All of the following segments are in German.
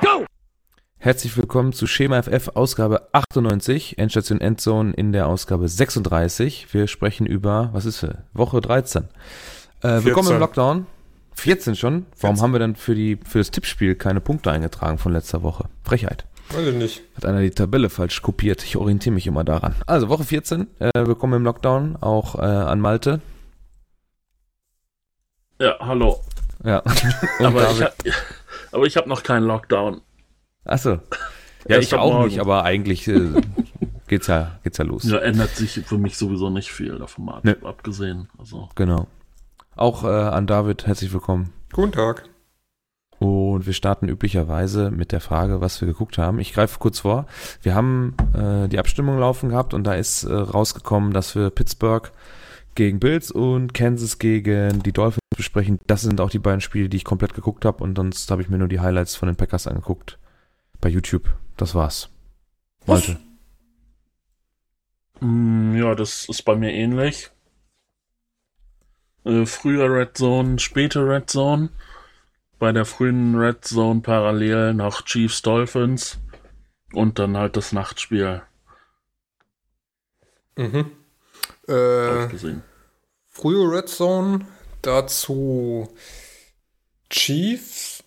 Go! Herzlich willkommen zu Schema FF Ausgabe 98, Endstation Endzone in der Ausgabe 36. Wir sprechen über, was ist für Woche 13. Äh, willkommen im Lockdown. 14 schon? Warum 14. haben wir dann für, die, für das Tippspiel keine Punkte eingetragen von letzter Woche? Frechheit. Weiß ich nicht. Hat einer die Tabelle falsch kopiert. Ich orientiere mich immer daran. Also Woche 14, äh, willkommen im Lockdown, auch äh, an Malte. Ja, hallo. Ja. aber, ich hab, aber ich habe noch keinen Lockdown. Achso. Ja, ich auch morgen. nicht, aber eigentlich äh, geht's ja, geht's ja los. Ja, ändert sich für mich sowieso nicht viel davon mal ne. abgesehen. Also. Genau. Auch äh, an David, herzlich willkommen. Guten Tag. Und wir starten üblicherweise mit der Frage, was wir geguckt haben. Ich greife kurz vor. Wir haben äh, die Abstimmung laufen gehabt und da ist äh, rausgekommen, dass wir Pittsburgh gegen Bills und Kansas gegen die Dolphins besprechen. Das sind auch die beiden Spiele, die ich komplett geguckt habe und sonst habe ich mir nur die Highlights von den Packers angeguckt bei YouTube. Das war's. Malte. Mm, ja, das ist bei mir ähnlich. Äh, früher Red Zone, später Red Zone bei der frühen Red Zone parallel nach Chiefs Dolphins und dann halt das Nachtspiel. Mhm. Äh, frühe Red Zone, dazu Chiefs.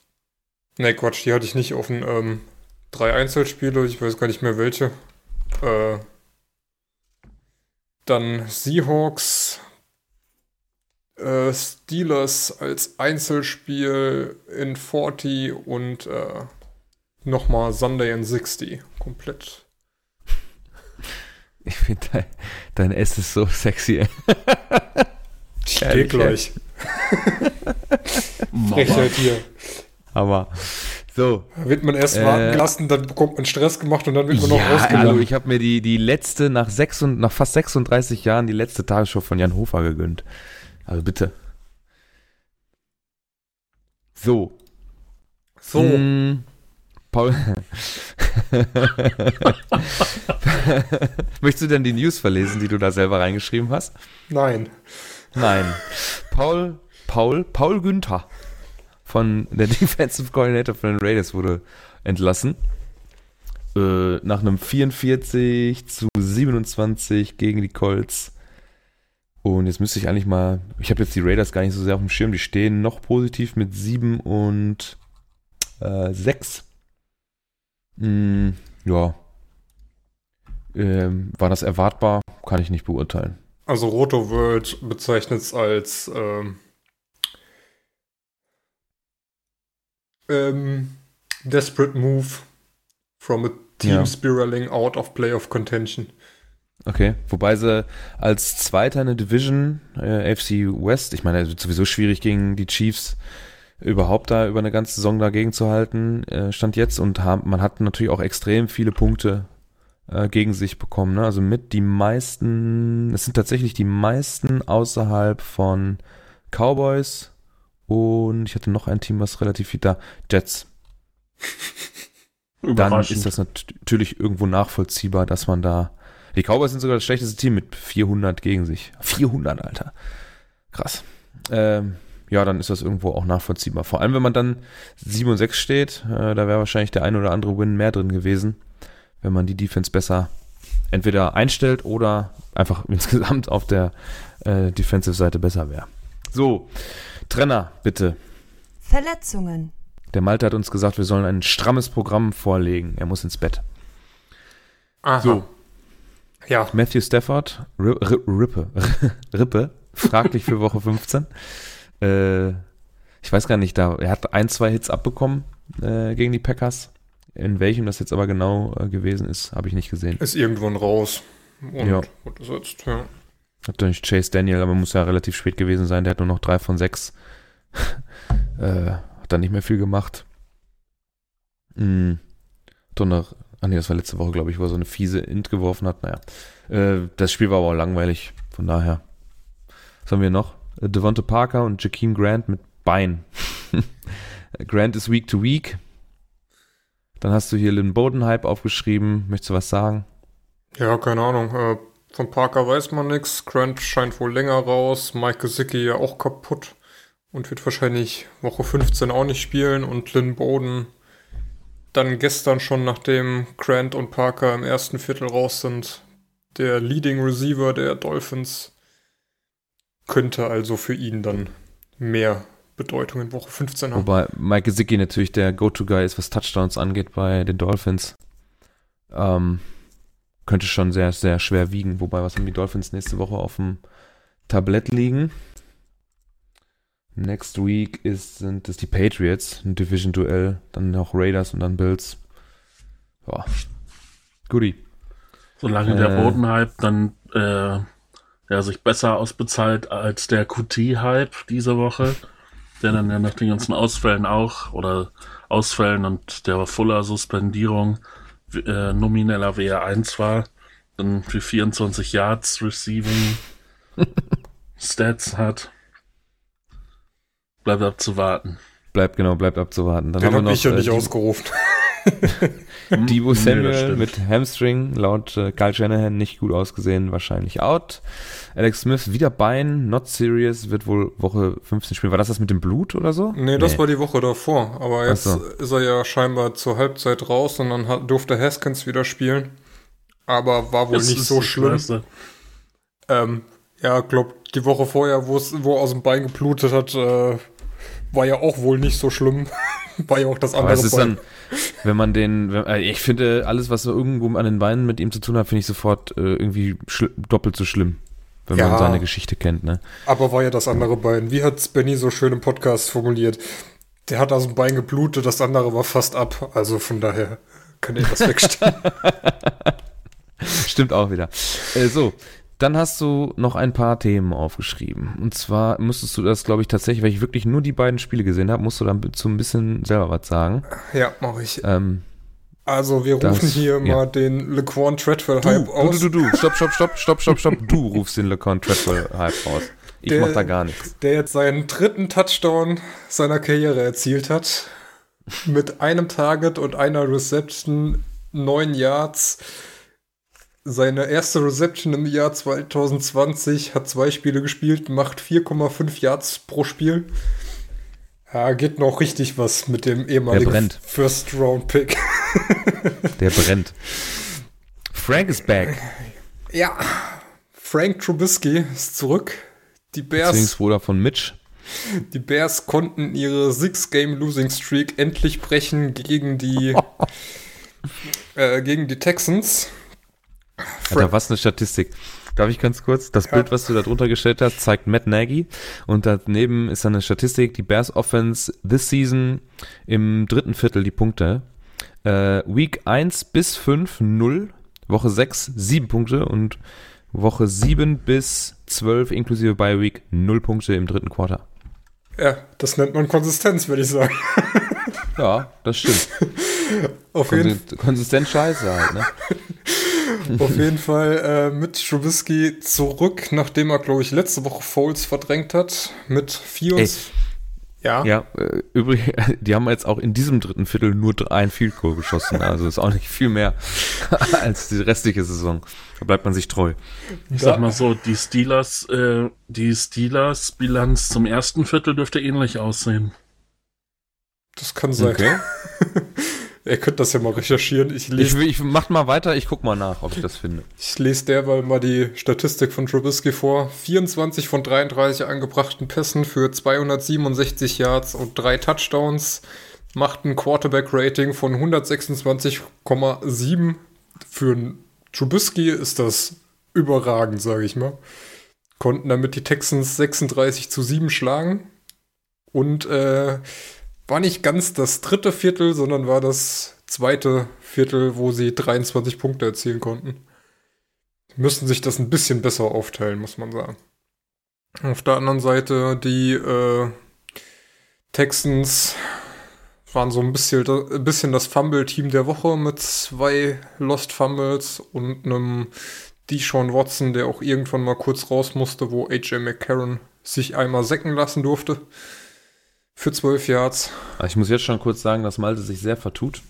Ne, Quatsch, die hatte ich nicht offen. Ähm, drei Einzelspiele, ich weiß gar nicht mehr welche. Äh, dann Seahawks, äh, Steelers als Einzelspiel in 40 und äh, nochmal Sunday in 60. Komplett. Ich finde dein, dein S ist so sexy. ich stehe gleich. Frechheit hier. Aber so. Wird man erst äh, warten lassen, dann bekommt man Stress gemacht und dann wird man ja, noch rausgelassen. Also ich habe mir die, die letzte, nach, sechs und, nach fast 36 Jahren, die letzte Tagesshow von Jan Hofer gegönnt. Also bitte. So. So. Hm, Paul. Möchtest du denn die News verlesen, die du da selber reingeschrieben hast? Nein. Nein. Paul, Paul, Paul Günther von der Defensive Coordinator von den Raiders wurde entlassen. Äh, nach einem 44 zu 27 gegen die Colts und jetzt müsste ich eigentlich mal, ich habe jetzt die Raiders gar nicht so sehr auf dem Schirm, die stehen noch positiv mit 7 und äh, 6. Hm, ja. Ähm, war das erwartbar? Kann ich nicht beurteilen. Also Roto World bezeichnet es als ähm, ähm, desperate move from a team ja. spiraling out of playoff contention. Okay, wobei sie als Zweiter in der Division, äh, FC West, ich meine, sowieso schwierig gegen die Chiefs überhaupt da über eine ganze Saison dagegen zu halten, äh, stand jetzt und haben, man hat natürlich auch extrem viele Punkte äh, gegen sich bekommen. Ne? Also mit die meisten, es sind tatsächlich die meisten außerhalb von Cowboys und ich hatte noch ein Team, was relativ viel da, Jets. Dann ist das natürlich irgendwo nachvollziehbar, dass man da die Cowboys sind sogar das schlechteste Team mit 400 gegen sich. 400, Alter. Krass. Ähm, ja, dann ist das irgendwo auch nachvollziehbar. Vor allem, wenn man dann 7 und 6 steht, äh, da wäre wahrscheinlich der ein oder andere Win mehr drin gewesen, wenn man die Defense besser entweder einstellt oder einfach insgesamt auf der äh, Defensive-Seite besser wäre. So, Trenner, bitte. Verletzungen. Der Malte hat uns gesagt, wir sollen ein strammes Programm vorlegen. Er muss ins Bett. Aha. So, ja. Matthew Stafford, Rippe, Rippe, fraglich für Woche 15. Äh, ich weiß gar nicht, da, er hat ein, zwei Hits abbekommen äh, gegen die Packers. In welchem das jetzt aber genau äh, gewesen ist, habe ich nicht gesehen. Ist irgendwann raus. Und ja. ist jetzt, ja. Hat doch nicht Chase Daniel, aber muss ja relativ spät gewesen sein. Der hat nur noch drei von sechs. äh, hat dann nicht mehr viel gemacht. Doch noch Ach nee, das war letzte Woche, glaube ich, wo er so eine fiese Int geworfen hat. Naja. Äh, das Spiel war aber auch langweilig. Von daher. Was haben wir noch? Devonta Parker und Jakeem Grant mit Bein. Grant ist Week to Week. Dann hast du hier Lynn Boden-Hype aufgeschrieben. Möchtest du was sagen? Ja, keine Ahnung. Äh, von Parker weiß man nichts. Grant scheint wohl länger raus. Mike Gesicki ja auch kaputt. Und wird wahrscheinlich Woche 15 auch nicht spielen. Und Lynn Boden dann gestern schon, nachdem Grant und Parker im ersten Viertel raus sind, der Leading Receiver der Dolphins könnte also für ihn dann mehr Bedeutung in Woche 15 haben. Wobei Mike Gesicki natürlich der Go-To-Guy ist, was Touchdowns angeht bei den Dolphins. Ähm, könnte schon sehr, sehr schwer wiegen. Wobei, was haben die Dolphins nächste Woche auf dem Tablett liegen? Next Week ist, sind es die Patriots, ein Division-Duell, dann noch Raiders und dann Bills. Ja. Goodie. Solange äh, der Bodenhype dann äh, ja, sich besser ausbezahlt als der QT-Hype diese Woche, der dann ja nach den ganzen Ausfällen auch oder Ausfällen und der Fuller-Suspendierung äh, nomineller WR1 war, dann für 24 Yards Receiving Stats hat. Bleibt abzuwarten. Bleibt, genau, bleibt abzuwarten. Dann Den haben wir noch, ich ja äh, nicht ausgerufen. Debo Samuel mit Hamstring, laut äh, Kyle Shanahan nicht gut ausgesehen, wahrscheinlich out. Alex Smith wieder Bein, not serious, wird wohl Woche 15 spielen. War das das mit dem Blut oder so? Nee, das nee. war die Woche davor. Aber jetzt so. ist er ja scheinbar zur Halbzeit raus und dann hat, durfte Haskins wieder spielen. Aber war wohl das nicht so schlimm. Ähm, ja, glaub, die Woche vorher, wo es aus dem Bein geblutet hat, äh, war ja auch wohl nicht so schlimm. war ja auch das andere. Aber es ist dann, wenn man den, wenn, äh, ich finde, alles, was so irgendwo an den Beinen mit ihm zu tun hat, finde ich sofort äh, irgendwie doppelt so schlimm, wenn ja, man seine Geschichte kennt. Ne? Aber war ja das andere Bein. Wie hat Benny so schön im Podcast formuliert? Der hat aus dem Bein geblutet, das andere war fast ab. Also von daher kann er das wegstellen. Stimmt auch wieder. Äh, so, dann hast du noch ein paar Themen aufgeschrieben. Und zwar musstest du das, glaube ich, tatsächlich, weil ich wirklich nur die beiden Spiele gesehen habe, musst du dann zu ein bisschen selber was sagen. Ja, mache ich. Ähm, also wir rufen das, hier ja. mal den Lequan Treadwell Hype aus. Du, du, du, stopp, stopp, stopp, stopp, stopp, stopp. Du rufst den Lequan Treadwell Hype aus. Ich der, mach da gar nichts. Der jetzt seinen dritten Touchdown seiner Karriere erzielt hat. Mit einem Target und einer Reception, neun Yards seine erste Reception im Jahr 2020, hat zwei Spiele gespielt, macht 4,5 Yards pro Spiel. Ja, geht noch richtig was mit dem ehemaligen First Round Pick. Der brennt. Frank ist back. Ja, Frank Trubisky ist zurück. Die Bears. Zwillingsbruder von Mitch. Die Bears konnten ihre Six-Game-Losing-Streak endlich brechen gegen die, äh, gegen die Texans. Alter, was eine Statistik. Darf ich ganz kurz? Das Bild, was du da drunter gestellt hast, zeigt Matt Nagy und daneben ist dann eine Statistik, die Bears Offense this season im dritten Viertel die Punkte. Äh, Week 1 bis 5 0, Woche 6 7 Punkte und Woche 7 bis 12 inklusive bei Week 0 Punkte im dritten Quarter. Ja, das nennt man Konsistenz, würde ich sagen. ja, das stimmt. Auf jeden Fall. Konsistent scheiße halt, ne? Auf jeden Fall äh, mit Trubisky zurück, nachdem er, glaube ich, letzte Woche Foles verdrängt hat. Mit 24. Ja. Ja, äh, übrigens, die haben jetzt auch in diesem dritten Viertel nur ein Field Goal geschossen. Also ist auch nicht viel mehr als die restliche Saison. Da bleibt man sich treu. Ich sag mal so, die Steelers, äh, die Steelers Bilanz zum ersten Viertel dürfte ähnlich aussehen. Das kann sein. Okay. Ihr könnt das ja mal recherchieren. Ich, lese, ich, ich mach mal weiter, ich guck mal nach, ob ich das finde. Ich lese derweil mal die Statistik von Trubisky vor. 24 von 33 angebrachten Pässen für 267 Yards und drei Touchdowns. Macht ein Quarterback-Rating von 126,7. Für Trubisky ist das überragend, sage ich mal. Konnten damit die Texans 36 zu 7 schlagen. Und äh, war nicht ganz das dritte Viertel, sondern war das zweite Viertel, wo sie 23 Punkte erzielen konnten. Müssten sich das ein bisschen besser aufteilen, muss man sagen. Auf der anderen Seite die äh, Texans waren so ein bisschen, ein bisschen das Fumble-Team der Woche mit zwei Lost Fumbles und einem Deshaun Watson, der auch irgendwann mal kurz raus musste, wo AJ McCarron sich einmal säcken lassen durfte. Für 12 Yards. Also ich muss jetzt schon kurz sagen, dass Malte sich sehr vertut.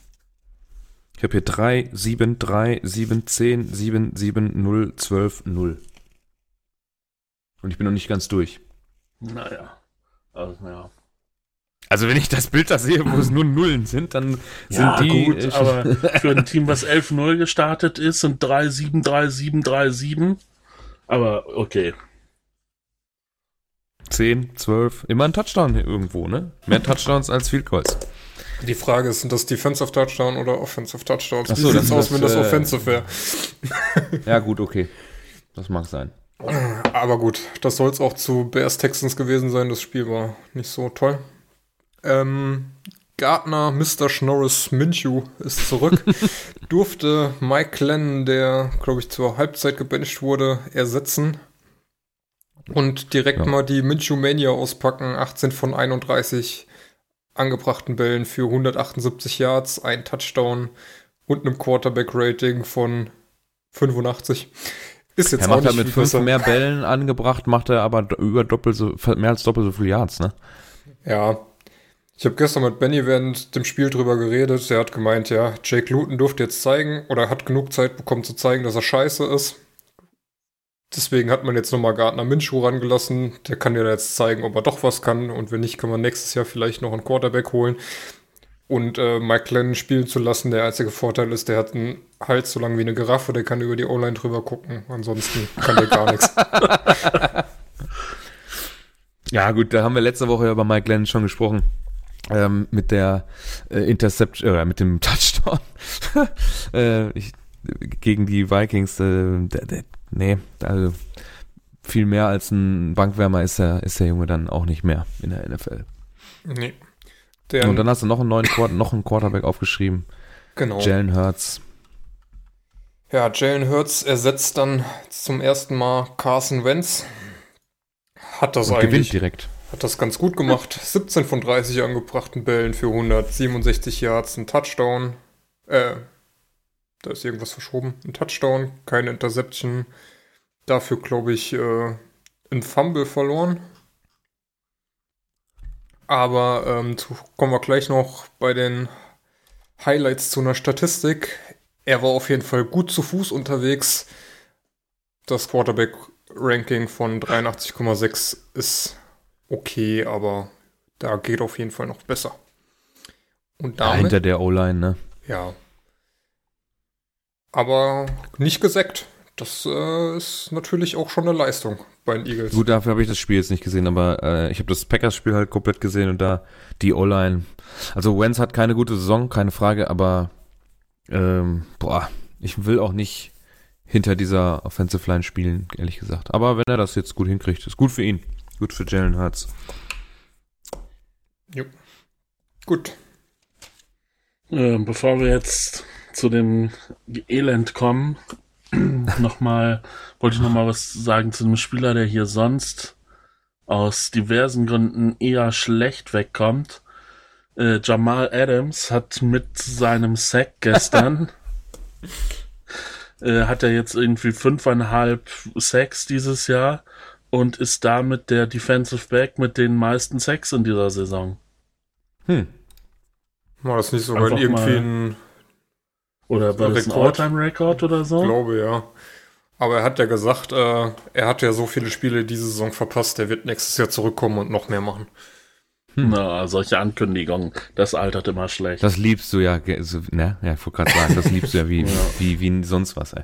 Ich habe hier 3, 7, 3, 7, 10, 7, 7, 0, 12, 0. Und ich bin noch nicht ganz durch. Naja. Also, naja. Also wenn ich das Bild da sehe, wo es nur Nullen sind, dann ja, sind die... gut, aber für ein Team, was 11-0 gestartet ist, sind 3-7, 3-7, 3-7. Aber okay. 10, 12, immer ein Touchdown irgendwo, ne? Mehr Touchdowns als Field Goals. Die Frage ist, sind das Defensive Touchdown oder Offensive Touchdowns? Wie so, sieht's aus, wenn das äh, Offensive wäre? ja, gut, okay. Das mag sein. Aber gut, das soll es auch zu Bears Texans gewesen sein. Das Spiel war nicht so toll. Ähm, Gardner, Mr. Schnorris Minshew ist zurück. Durfte Mike Lennon, der, glaube ich, zur Halbzeit gebencht wurde, ersetzen. Und direkt ja. mal die Minshew Mania auspacken. 18 von 31 angebrachten Bällen für 178 Yards, ein Touchdown und einem Quarterback-Rating von 85. Ist jetzt er macht auch nicht mit fünf besser. mehr Bällen angebracht, macht er aber über doppelt so, mehr als doppelt so viel Yards, ne? Ja. Ich habe gestern mit Benny während dem Spiel drüber geredet. Der hat gemeint, ja, Jake Luton durfte jetzt zeigen oder hat genug Zeit bekommen zu zeigen, dass er scheiße ist. Deswegen hat man jetzt nochmal Gardner Minshew rangelassen. Der kann dir jetzt zeigen, ob er doch was kann. Und wenn nicht, kann man nächstes Jahr vielleicht noch einen Quarterback holen. Und äh, Mike Lennon spielen zu lassen, der einzige Vorteil ist, der hat einen Hals so lang wie eine Giraffe, der kann über die O-Line drüber gucken. Ansonsten kann der gar nichts. Ja, gut, da haben wir letzte Woche über Mike Lennon schon gesprochen. Ähm, mit der äh, Interception, äh, mit dem Touchdown äh, ich, gegen die Vikings. Äh, der, der, nee, also viel mehr als ein Bankwärmer ist der, ist der Junge dann auch nicht mehr in der NFL. Nee. Der, und dann hast du noch einen neuen Quarter, noch einen Quarterback aufgeschrieben. Genau. Jalen Hurts. Ja, Jalen Hurts ersetzt dann zum ersten Mal Carson Wentz. Hat das und eigentlich. Gewinnt direkt. Hat das ganz gut gemacht. 17 von 30 angebrachten Bällen für 167 Yards, ein Touchdown. Äh, da ist irgendwas verschoben. Ein Touchdown, keine Interception. Dafür, glaube ich, äh, ein Fumble verloren. Aber ähm, zu, kommen wir gleich noch bei den Highlights zu einer Statistik. Er war auf jeden Fall gut zu Fuß unterwegs. Das Quarterback-Ranking von 83,6 ist okay, aber da geht auf jeden Fall noch besser. Und damit, ja, hinter der O-Line, ne? Ja. Aber nicht gesackt. Das äh, ist natürlich auch schon eine Leistung bei den Eagles. Gut, dafür habe ich das Spiel jetzt nicht gesehen, aber äh, ich habe das Packers-Spiel halt komplett gesehen und da die O-Line. Also Wenz hat keine gute Saison, keine Frage, aber ähm, boah, ich will auch nicht hinter dieser Offensive Line spielen, ehrlich gesagt. Aber wenn er das jetzt gut hinkriegt, ist gut für ihn. Gut für Jalen Hurts. Jo. Gut. Äh, bevor wir jetzt zu dem Elend kommen, nochmal, wollte ich nochmal was sagen zu einem Spieler, der hier sonst aus diversen Gründen eher schlecht wegkommt. Äh, Jamal Adams hat mit seinem Sack gestern äh, hat er jetzt irgendwie fünfeinhalb Sacks dieses Jahr und ist damit der Defensive Back mit den meisten Sacks in dieser Saison. Hm. War das nicht sogar irgendwie ein oder war das ein All-Time-Record oder so? Ich glaube, ja. Aber er hat ja gesagt, äh, er hat ja so viele Spiele diese Saison verpasst, er wird nächstes Jahr zurückkommen und noch mehr machen. Hm. Na, solche Ankündigungen, das altert immer schlecht. Das liebst du ja, ne? Ja, ich wollte gerade sagen, das liebst du ja wie, ja. wie, wie sonst was, ey.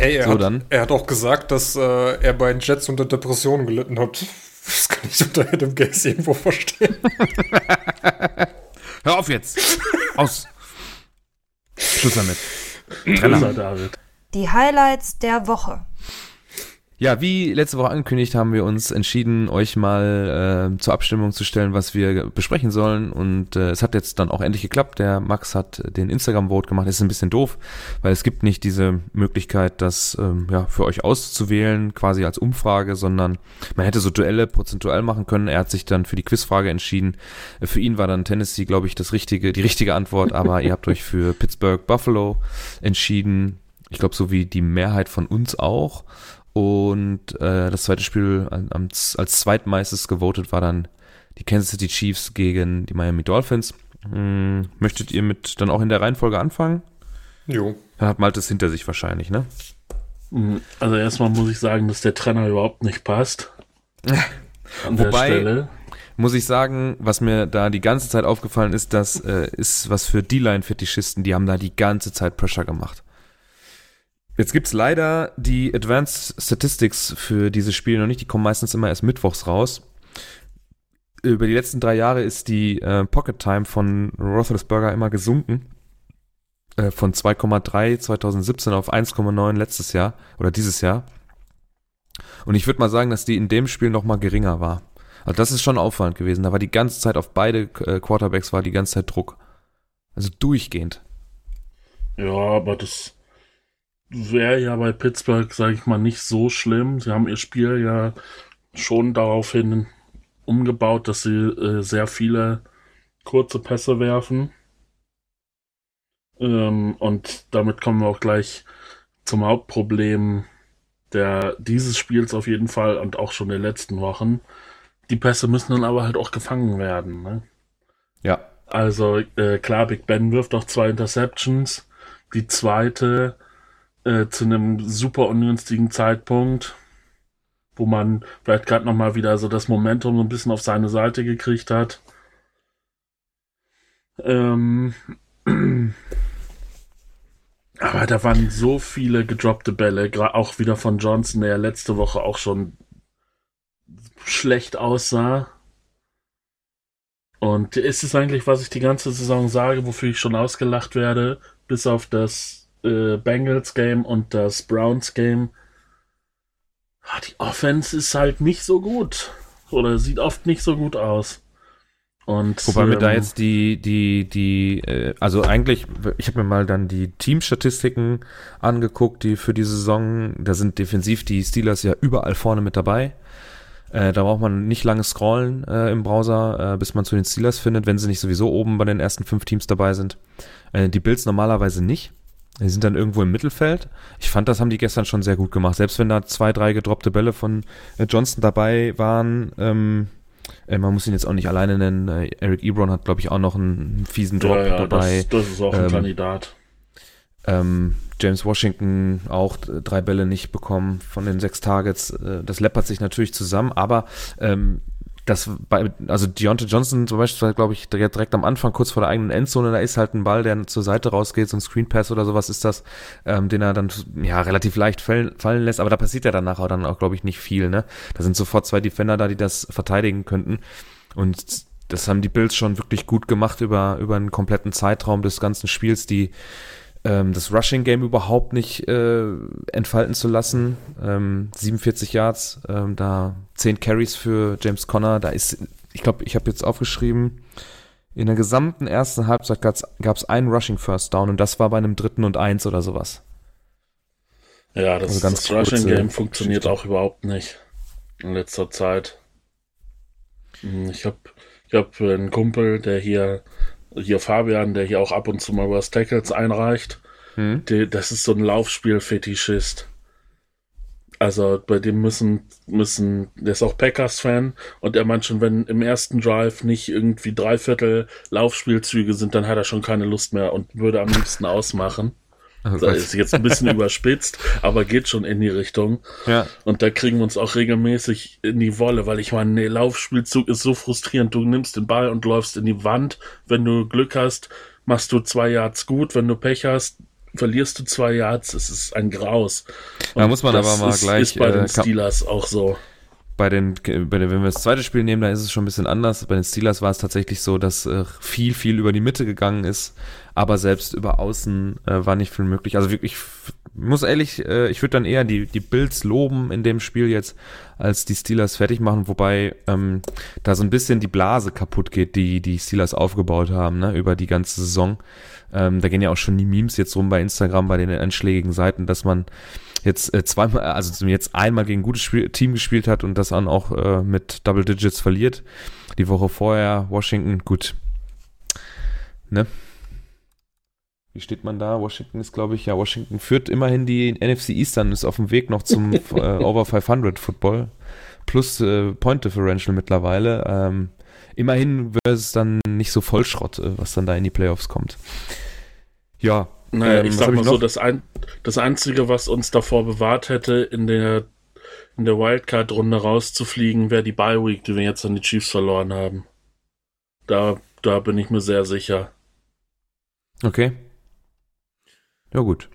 Ey, er, so, hat, dann. er hat auch gesagt, dass äh, er bei den Jets unter Depressionen gelitten hat. Das kann ich unter Adam Gaze irgendwo verstehen. Hör auf jetzt! Aus! Schluss damit. Trenner. Die Highlights der Woche. Ja, wie letzte Woche angekündigt, haben wir uns entschieden, euch mal äh, zur Abstimmung zu stellen, was wir besprechen sollen. Und äh, es hat jetzt dann auch endlich geklappt. Der Max hat den Instagram-Vote gemacht. Das ist ein bisschen doof, weil es gibt nicht diese Möglichkeit, das ähm, ja, für euch auszuwählen, quasi als Umfrage, sondern man hätte so Duelle prozentuell machen können. Er hat sich dann für die Quizfrage entschieden. Für ihn war dann Tennessee, glaube ich, das richtige, die richtige Antwort, aber ihr habt euch für Pittsburgh Buffalo entschieden. Ich glaube, so wie die Mehrheit von uns auch. Und äh, das zweite Spiel als, als zweitmeistes gewotet war dann die Kansas City Chiefs gegen die Miami Dolphins. Hm, möchtet ihr mit dann auch in der Reihenfolge anfangen? Jo. Dann hat Malte es hinter sich wahrscheinlich, ne? Hm, also erstmal muss ich sagen, dass der Trainer überhaupt nicht passt. An Wobei, muss ich sagen, was mir da die ganze Zeit aufgefallen ist, das äh, ist was für D-Line-Fetischisten, die haben da die ganze Zeit Pressure gemacht. Jetzt gibt's leider die Advanced Statistics für diese Spiele noch nicht, die kommen meistens immer erst mittwochs raus. Über die letzten drei Jahre ist die äh, Pocket Time von Roethlisberger immer gesunken. Äh, von 2,3 2017 auf 1,9 letztes Jahr oder dieses Jahr. Und ich würde mal sagen, dass die in dem Spiel noch mal geringer war. Also das ist schon auffallend gewesen. Da war die ganze Zeit auf beide äh, Quarterbacks war die ganze Zeit Druck. Also durchgehend. Ja, aber das wäre ja bei Pittsburgh, sage ich mal, nicht so schlimm. Sie haben ihr Spiel ja schon daraufhin umgebaut, dass sie äh, sehr viele kurze Pässe werfen. Ähm, und damit kommen wir auch gleich zum Hauptproblem der dieses Spiels auf jeden Fall und auch schon der letzten Wochen. Die Pässe müssen dann aber halt auch gefangen werden. Ne? Ja. Also äh, klar, Big Ben wirft auch zwei Interceptions. Die zweite äh, zu einem super ungünstigen Zeitpunkt, wo man vielleicht gerade noch mal wieder so das Momentum so ein bisschen auf seine Seite gekriegt hat. Ähm, aber da waren so viele gedroppte Bälle, auch wieder von Johnson, der letzte Woche auch schon schlecht aussah. Und ist es eigentlich, was ich die ganze Saison sage, wofür ich schon ausgelacht werde, bis auf das äh, Bengals Game und das Browns Game? Ah, die Offense ist halt nicht so gut. Oder sieht oft nicht so gut aus. Und, Wobei ähm, mir da ähm, jetzt die, die, die, äh, also eigentlich, ich habe mir mal dann die Teamstatistiken angeguckt, die für die Saison, da sind defensiv die Steelers ja überall vorne mit dabei. Äh, da braucht man nicht lange scrollen äh, im Browser, äh, bis man zu den Steelers findet, wenn sie nicht sowieso oben bei den ersten fünf Teams dabei sind. Äh, die Bills normalerweise nicht. Die sind dann irgendwo im Mittelfeld. Ich fand, das haben die gestern schon sehr gut gemacht. Selbst wenn da zwei, drei gedroppte Bälle von äh, Johnston dabei waren, ähm, äh, man muss ihn jetzt auch nicht alleine nennen. Äh, Eric Ebron hat, glaube ich, auch noch einen fiesen Drop ja, ja, dabei. Das, das, ist auch ein ähm, Kandidat. Ähm, James Washington auch drei Bälle nicht bekommen von den sechs Targets. Äh, das läppert sich natürlich zusammen, aber ähm, das bei, also Deontay Johnson zum Beispiel, glaube ich, direkt am Anfang, kurz vor der eigenen Endzone, da ist halt ein Ball, der zur Seite rausgeht, so ein Screen Pass oder sowas ist das, ähm, den er dann ja relativ leicht fallen, fallen lässt, aber da passiert ja danach auch dann auch, glaube ich, nicht viel, ne? Da sind sofort zwei Defender da, die das verteidigen könnten. Und das haben die Bills schon wirklich gut gemacht über, über einen kompletten Zeitraum des ganzen Spiels, die ähm, das Rushing Game überhaupt nicht äh, entfalten zu lassen. Ähm, 47 Yards, ähm, da 10 Carries für James Conner. Da ist, ich glaube, ich habe jetzt aufgeschrieben, in der gesamten ersten Halbzeit gab es einen Rushing First Down und das war bei einem dritten und eins oder sowas. Ja, das, also das Rushing Game funktioniert Geschichte. auch überhaupt nicht in letzter Zeit. Hm, ich habe ich hab einen Kumpel, der hier hier Fabian, der hier auch ab und zu mal was Tackles einreicht, hm. der, das ist so ein Laufspiel-Fetischist. Also bei dem müssen, müssen, der ist auch Packers-Fan und er meint schon, wenn im ersten Drive nicht irgendwie dreiviertel Laufspielzüge sind, dann hat er schon keine Lust mehr und würde am liebsten ausmachen. Oh das ist jetzt ein bisschen überspitzt, aber geht schon in die Richtung. Ja. Und da kriegen wir uns auch regelmäßig in die Wolle, weil ich meine, nee, Laufspielzug ist so frustrierend. Du nimmst den Ball und läufst in die Wand. Wenn du Glück hast, machst du zwei Yards gut. Wenn du Pech hast, verlierst du zwei Yards. Es ist ein Graus. Und da muss man aber mal ist, gleich. Ist bei den äh, Steelers auch so bei den, bei den, wenn wir das zweite Spiel nehmen, da ist es schon ein bisschen anders. Bei den Steelers war es tatsächlich so, dass äh, viel, viel über die Mitte gegangen ist, aber selbst über außen äh, war nicht viel möglich. Also wirklich, ich muss ehrlich, äh, ich würde dann eher die, die Bills loben in dem Spiel jetzt, als die Steelers fertig machen, wobei ähm, da so ein bisschen die Blase kaputt geht, die die Steelers aufgebaut haben, ne, über die ganze Saison. Ähm, da gehen ja auch schon die Memes jetzt rum bei Instagram, bei den einschlägigen Seiten, dass man jetzt äh, zweimal, also jetzt einmal gegen ein gutes Spiel, Team gespielt hat und das dann auch äh, mit Double Digits verliert. Die Woche vorher Washington, gut. Ne? Wie steht man da? Washington ist, glaube ich, ja, Washington führt immerhin die NFC Eastern, ist auf dem Weg noch zum äh, Over 500 Football. Plus äh, Point Differential mittlerweile. Ähm, immerhin wird es dann nicht so Vollschrott, äh, was dann da in die Playoffs kommt. Ja, naja, ähm, ich sag mal ich so, das, ein, das Einzige, was uns davor bewahrt hätte, in der in der Wildcard-Runde rauszufliegen, wäre die Bye Week, die wir jetzt an die Chiefs verloren haben. Da, da bin ich mir sehr sicher. Okay. Ja, gut.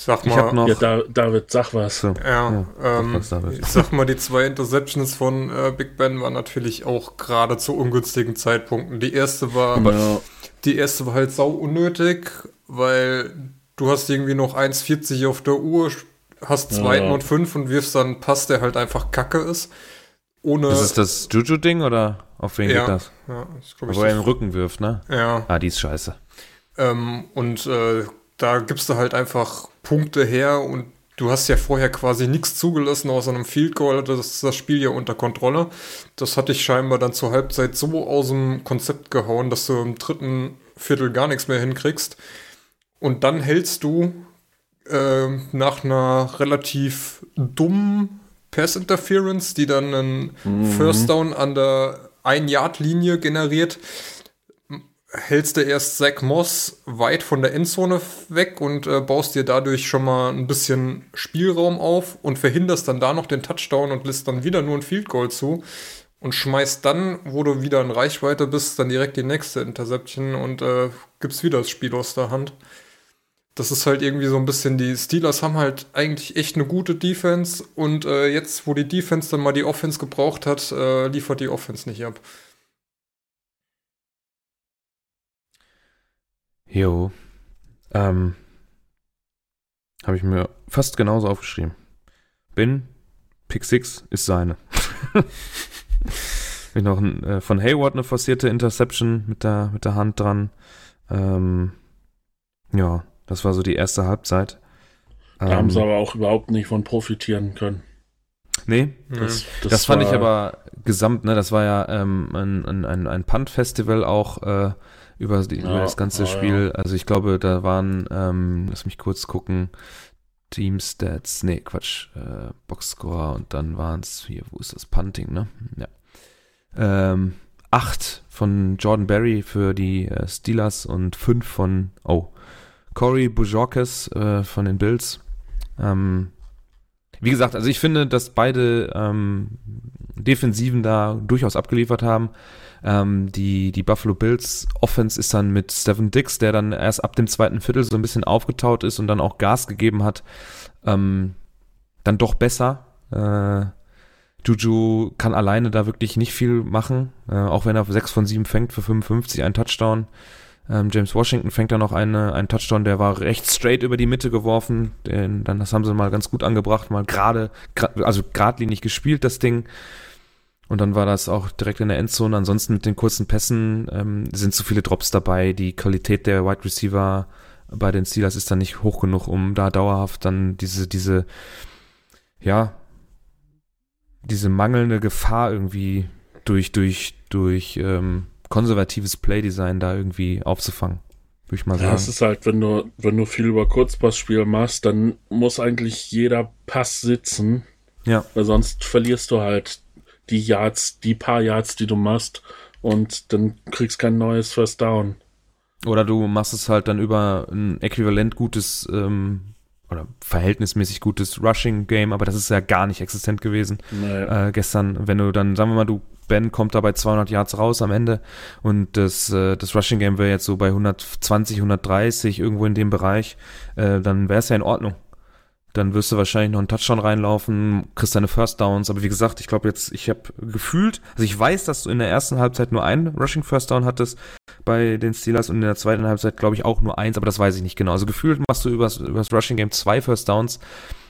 Ich sag mal, ich noch, ja, da, David, sag was. So, ja, ja ähm, was, ich sag mal, die zwei Interceptions von äh, Big Ben waren natürlich auch gerade zu ungünstigen Zeitpunkten. Die erste war, ja. die erste war halt sau unnötig, weil du hast irgendwie noch 1,40 auf der Uhr, hast zweiten ja. und fünf und wirfst dann einen Pass, der halt einfach kacke ist. Ohne. Ist es das Juju-Ding oder auf wen ja, geht das? Ja, ich glaube, Wo er den Rücken wirft, ne? Ja. Ah, die ist scheiße. Ähm, und äh, da gibst du halt einfach Punkte her und du hast ja vorher quasi nichts zugelassen außer einem Field Goal, das ist das Spiel ja unter Kontrolle. Das hat dich scheinbar dann zur Halbzeit so aus dem Konzept gehauen, dass du im dritten Viertel gar nichts mehr hinkriegst. Und dann hältst du äh, nach einer relativ dummen Pass Interference, die dann einen mhm. First Down an der Ein-Yard-Linie generiert, hältst du erst Zach Moss weit von der Endzone weg und äh, baust dir dadurch schon mal ein bisschen Spielraum auf und verhinderst dann da noch den Touchdown und lässt dann wieder nur ein Field Goal zu und schmeißt dann, wo du wieder in Reichweite bist, dann direkt die nächste Interception und äh, gibst wieder das Spiel aus der Hand. Das ist halt irgendwie so ein bisschen, die Steelers haben halt eigentlich echt eine gute Defense und äh, jetzt, wo die Defense dann mal die Offense gebraucht hat, äh, liefert die Offense nicht ab. Jo. Ähm, Habe ich mir fast genauso aufgeschrieben. Bin, Pick 6 ist seine. ich noch ein, äh, von Hayward eine forcierte Interception mit der, mit der Hand dran. Ähm, ja, das war so die erste Halbzeit. Da ähm, haben sie aber auch überhaupt nicht von profitieren können. Nee, das, das, das fand ich aber gesamt, ne, das war ja ähm, ein, ein, ein Punt-Festival auch äh, über, die, ja, über das ganze Spiel. Ja. Also ich glaube, da waren, ähm, lass mich kurz gucken, Team Stats, nee, Quatsch, äh, Boxscore und dann waren es hier, wo ist das Punting, ne? Ja. Ähm, acht von Jordan Berry für die äh, Steelers und fünf von, oh, Corey Bujorkes äh, von den Bills. Ähm, wie gesagt, also ich finde, dass beide ähm, Defensiven da durchaus abgeliefert haben. Ähm, die, die Buffalo Bills Offense ist dann mit Stephen Dix, der dann erst ab dem zweiten Viertel so ein bisschen aufgetaut ist und dann auch Gas gegeben hat, ähm, dann doch besser. Äh, Juju kann alleine da wirklich nicht viel machen, äh, auch wenn er 6 von 7 fängt für 55, ein Touchdown. Ähm, James Washington fängt da noch eine, einen Touchdown, der war recht straight über die Mitte geworfen. Den, dann, das haben sie mal ganz gut angebracht, mal gerade, also geradlinig gespielt, das Ding. Und dann war das auch direkt in der Endzone. Ansonsten mit den kurzen Pässen ähm, sind zu viele Drops dabei. Die Qualität der Wide Receiver bei den Steelers ist dann nicht hoch genug, um da dauerhaft dann diese, diese, ja, diese mangelnde Gefahr irgendwie durch, durch, durch ähm, konservatives Playdesign da irgendwie aufzufangen. Würde ich mal sagen. Ja, es ist halt, wenn du, wenn du viel über Kurzpassspiel machst, dann muss eigentlich jeder Pass sitzen. Ja. Weil sonst verlierst du halt die Yards, die paar Yards, die du machst und dann kriegst kein neues First Down. Oder du machst es halt dann über ein äquivalent gutes ähm, oder verhältnismäßig gutes Rushing-Game, aber das ist ja gar nicht existent gewesen naja. äh, gestern. Wenn du dann, sagen wir mal, du Ben kommt da bei 200 Yards raus am Ende. Und das, äh, das Rushing Game wäre jetzt so bei 120, 130 irgendwo in dem Bereich, äh, dann wäre es ja in Ordnung. Dann wirst du wahrscheinlich noch einen Touchdown reinlaufen, kriegst deine First Downs, aber wie gesagt, ich glaube jetzt, ich habe gefühlt, also ich weiß, dass du in der ersten Halbzeit nur einen Rushing First Down hattest bei den Steelers und in der zweiten Halbzeit glaube ich auch nur eins, aber das weiß ich nicht genau. Also gefühlt machst du übers, übers Rushing Game zwei First Downs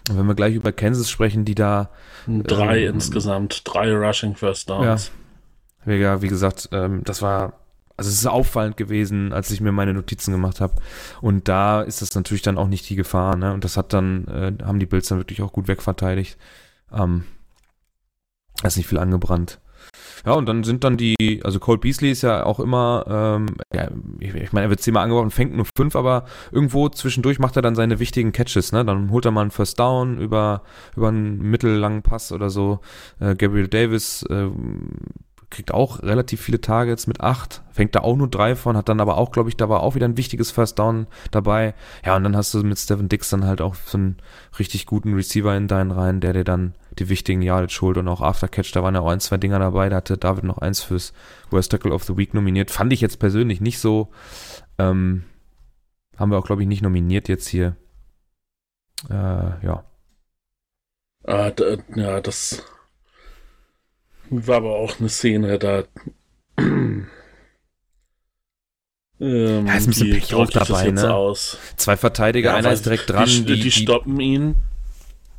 und wenn wir gleich über Kansas sprechen, die da. Drei ähm, insgesamt, drei Rushing First Downs. Ja, ja wie gesagt, ähm, das war. Also es ist auffallend gewesen, als ich mir meine Notizen gemacht habe. Und da ist das natürlich dann auch nicht die Gefahr, ne? Und das hat dann, äh, haben die Bills dann wirklich auch gut wegverteidigt. Ähm, da ist nicht viel angebrannt. Ja, und dann sind dann die, also Cole Beasley ist ja auch immer, ähm, ja, ich, ich meine, er wird zehnmal angeworfen, fängt nur fünf, aber irgendwo zwischendurch macht er dann seine wichtigen Catches, ne? Dann holt er mal einen First Down über, über einen mittellangen Pass oder so. Äh, Gabriel Davis äh, kriegt auch relativ viele Targets mit acht, fängt da auch nur drei von, hat dann aber auch, glaube ich, da war auch wieder ein wichtiges First Down dabei. Ja, und dann hast du mit Steven Dix dann halt auch so einen richtig guten Receiver in deinen Reihen, der dir dann die wichtigen Yardage holt und auch Aftercatch, da waren ja auch ein, zwei Dinger dabei, da hatte David noch eins fürs Worst Tackle of the Week nominiert. Fand ich jetzt persönlich nicht so, ähm, haben wir auch, glaube ich, nicht nominiert jetzt hier. Äh, ja. Ah, da, ja, das war aber auch eine Szene, da. ähm, ja, ist ein bisschen Pech auch dabei, ne? Aus. Zwei Verteidiger, ja, einer ist direkt dran. Die, die, die stoppen ihn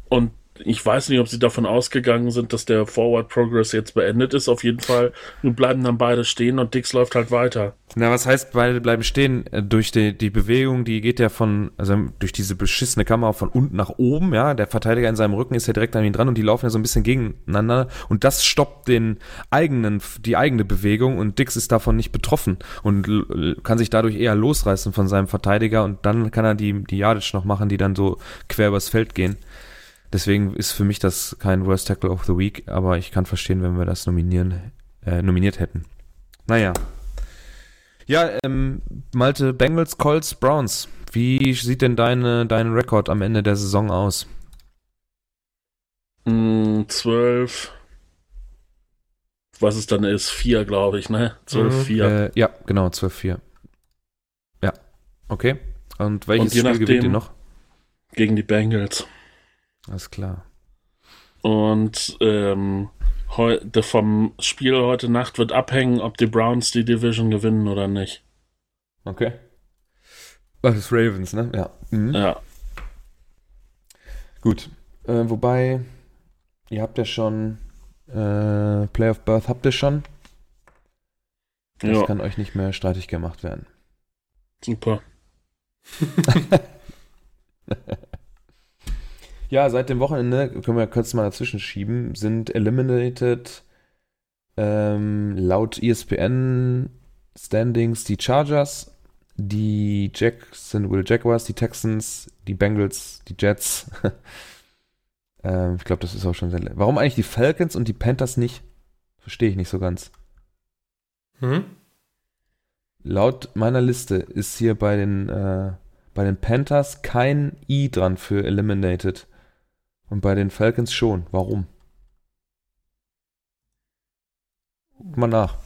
und ich weiß nicht, ob sie davon ausgegangen sind, dass der Forward Progress jetzt beendet ist. Auf jeden Fall bleiben dann beide stehen und Dix läuft halt weiter. Na, was heißt beide bleiben stehen? Äh, durch die, die Bewegung, die geht ja von, also durch diese beschissene Kamera von unten nach oben, ja. Der Verteidiger in seinem Rücken ist ja direkt an ihn dran und die laufen ja so ein bisschen gegeneinander und das stoppt den eigenen, die eigene Bewegung und Dix ist davon nicht betroffen und kann sich dadurch eher losreißen von seinem Verteidiger und dann kann er die, die Yardage noch machen, die dann so quer übers Feld gehen. Deswegen ist für mich das kein Worst Tackle of the Week, aber ich kann verstehen, wenn wir das nominieren, äh, nominiert hätten. Naja. Ja, ähm, Malte, Bengals, Colts, Browns. Wie sieht denn deine, dein Rekord am Ende der Saison aus? Mm, 12. Was es dann ist, 4, glaube ich, ne? 12, mhm. 4. Äh, ja, genau, 12, 4. Ja, okay. Und welches Und Spiel gewinnt ihr noch? Gegen die Bengals. Alles klar. Und ähm, vom Spiel heute Nacht wird abhängen, ob die Browns die Division gewinnen oder nicht. Okay. Das ist Ravens, ne? Ja. Mhm. Ja. Gut. Äh, wobei, ihr habt ja schon äh, Play of Birth habt ihr schon. Das ja. kann euch nicht mehr streitig gemacht werden. Super. Ja, seit dem Wochenende, können wir kurz mal dazwischen schieben, sind eliminated ähm, laut ESPN Standings die Chargers, die Jacksonville Jaguars, die Texans, die Bengals, die Jets. ähm, ich glaube, das ist auch schon sehr. Warum eigentlich die Falcons und die Panthers nicht? Verstehe ich nicht so ganz. Hm? Laut meiner Liste ist hier bei den, äh, bei den Panthers kein I dran für Eliminated. Und bei den Falcons schon. Warum? Mal nach.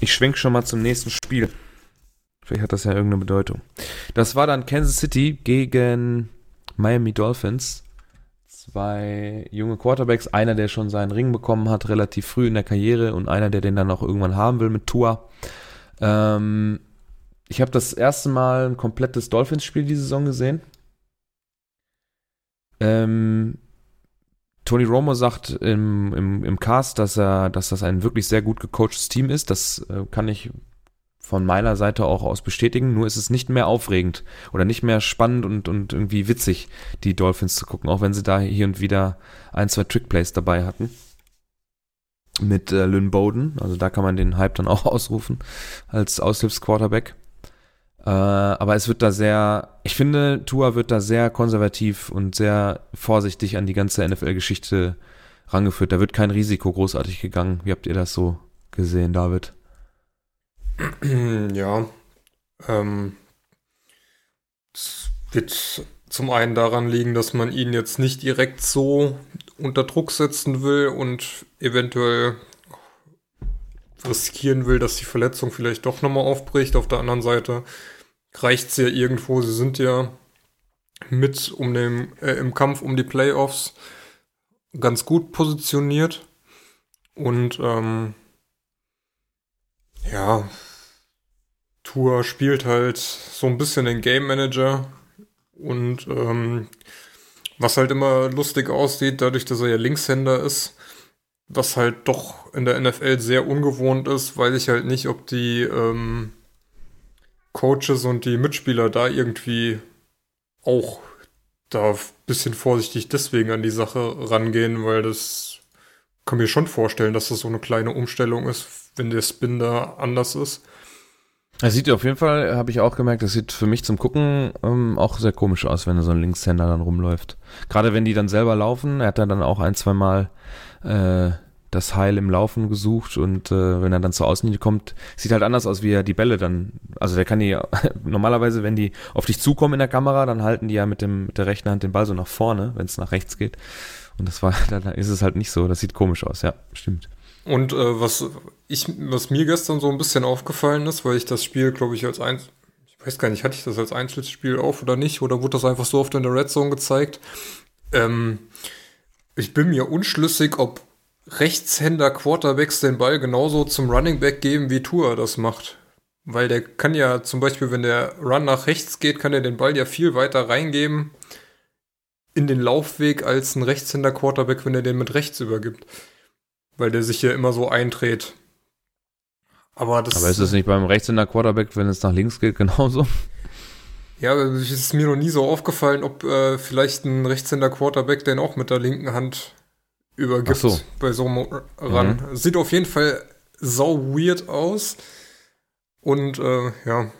Ich schwenk schon mal zum nächsten Spiel. Vielleicht hat das ja irgendeine Bedeutung. Das war dann Kansas City gegen Miami Dolphins. Zwei junge Quarterbacks, einer, der schon seinen Ring bekommen hat, relativ früh in der Karriere und einer, der den dann auch irgendwann haben will mit Tour. Ähm, ich habe das erste Mal ein komplettes Dolphins-Spiel diese Saison gesehen. Ähm, Tony Romo sagt im, im, im Cast, dass er, dass das ein wirklich sehr gut gecoachtes Team ist. Das äh, kann ich von meiner Seite auch aus bestätigen. Nur ist es nicht mehr aufregend oder nicht mehr spannend und, und irgendwie witzig, die Dolphins zu gucken, auch wenn sie da hier und wieder ein, zwei Trickplays dabei hatten. Mit äh, Lynn Bowden, also da kann man den Hype dann auch ausrufen als Aushilfsquarterback. Äh, aber es wird da sehr, ich finde, Tua wird da sehr konservativ und sehr vorsichtig an die ganze NFL-Geschichte rangeführt. Da wird kein Risiko großartig gegangen. Wie habt ihr das so gesehen, David? Ja, ähm, es wird zum einen daran liegen, dass man ihn jetzt nicht direkt so unter Druck setzen will und eventuell riskieren will, dass die Verletzung vielleicht doch nochmal aufbricht. Auf der anderen Seite reicht es ja irgendwo. Sie sind ja mit um den, äh, im Kampf um die Playoffs ganz gut positioniert. Und ähm, ja, Tour spielt halt so ein bisschen den Game Manager und ähm, was halt immer lustig aussieht, dadurch, dass er ja Linkshänder ist, was halt doch in der NFL sehr ungewohnt ist, weiß ich halt nicht, ob die ähm, Coaches und die Mitspieler da irgendwie auch da ein bisschen vorsichtig deswegen an die Sache rangehen, weil das kann mir schon vorstellen, dass das so eine kleine Umstellung ist, wenn der Spin da anders ist. Es sieht auf jeden Fall, habe ich auch gemerkt, das sieht für mich zum Gucken ähm, auch sehr komisch aus, wenn so ein Linkshänder dann rumläuft. Gerade wenn die dann selber laufen, er hat dann auch ein, zwei Mal äh, das Heil im Laufen gesucht und äh, wenn er dann zur Außenlinie kommt, sieht halt anders aus, wie er die Bälle dann, also der kann die, normalerweise, wenn die auf dich zukommen in der Kamera, dann halten die ja mit, dem, mit der rechten Hand den Ball so nach vorne, wenn es nach rechts geht. Und das war, da ist es halt nicht so, das sieht komisch aus, ja, stimmt. Und äh, was ich, was mir gestern so ein bisschen aufgefallen ist, weil ich das Spiel, glaube ich, als eins, ich weiß gar nicht, hatte ich das als Einzelspiel auf oder nicht, oder wurde das einfach so oft in der Red Zone gezeigt? Ähm, ich bin mir unschlüssig, ob Rechtshänder Quarterbacks den Ball genauso zum Running Back geben, wie Tour das macht. Weil der kann ja zum Beispiel, wenn der Run nach rechts geht, kann er den Ball ja viel weiter reingeben in den Laufweg als ein Rechtshänder Quarterback, wenn er den mit rechts übergibt. Weil der sich ja immer so eindreht. Aber, das, Aber ist es nicht beim Rechtshänder Quarterback, wenn es nach links geht, genauso? Ja, es ist mir noch nie so aufgefallen, ob äh, vielleicht ein Rechtshänder Quarterback den auch mit der linken Hand übergibt so. bei so einem Run. Mhm. Sieht auf jeden Fall sau weird aus. Und äh, ja,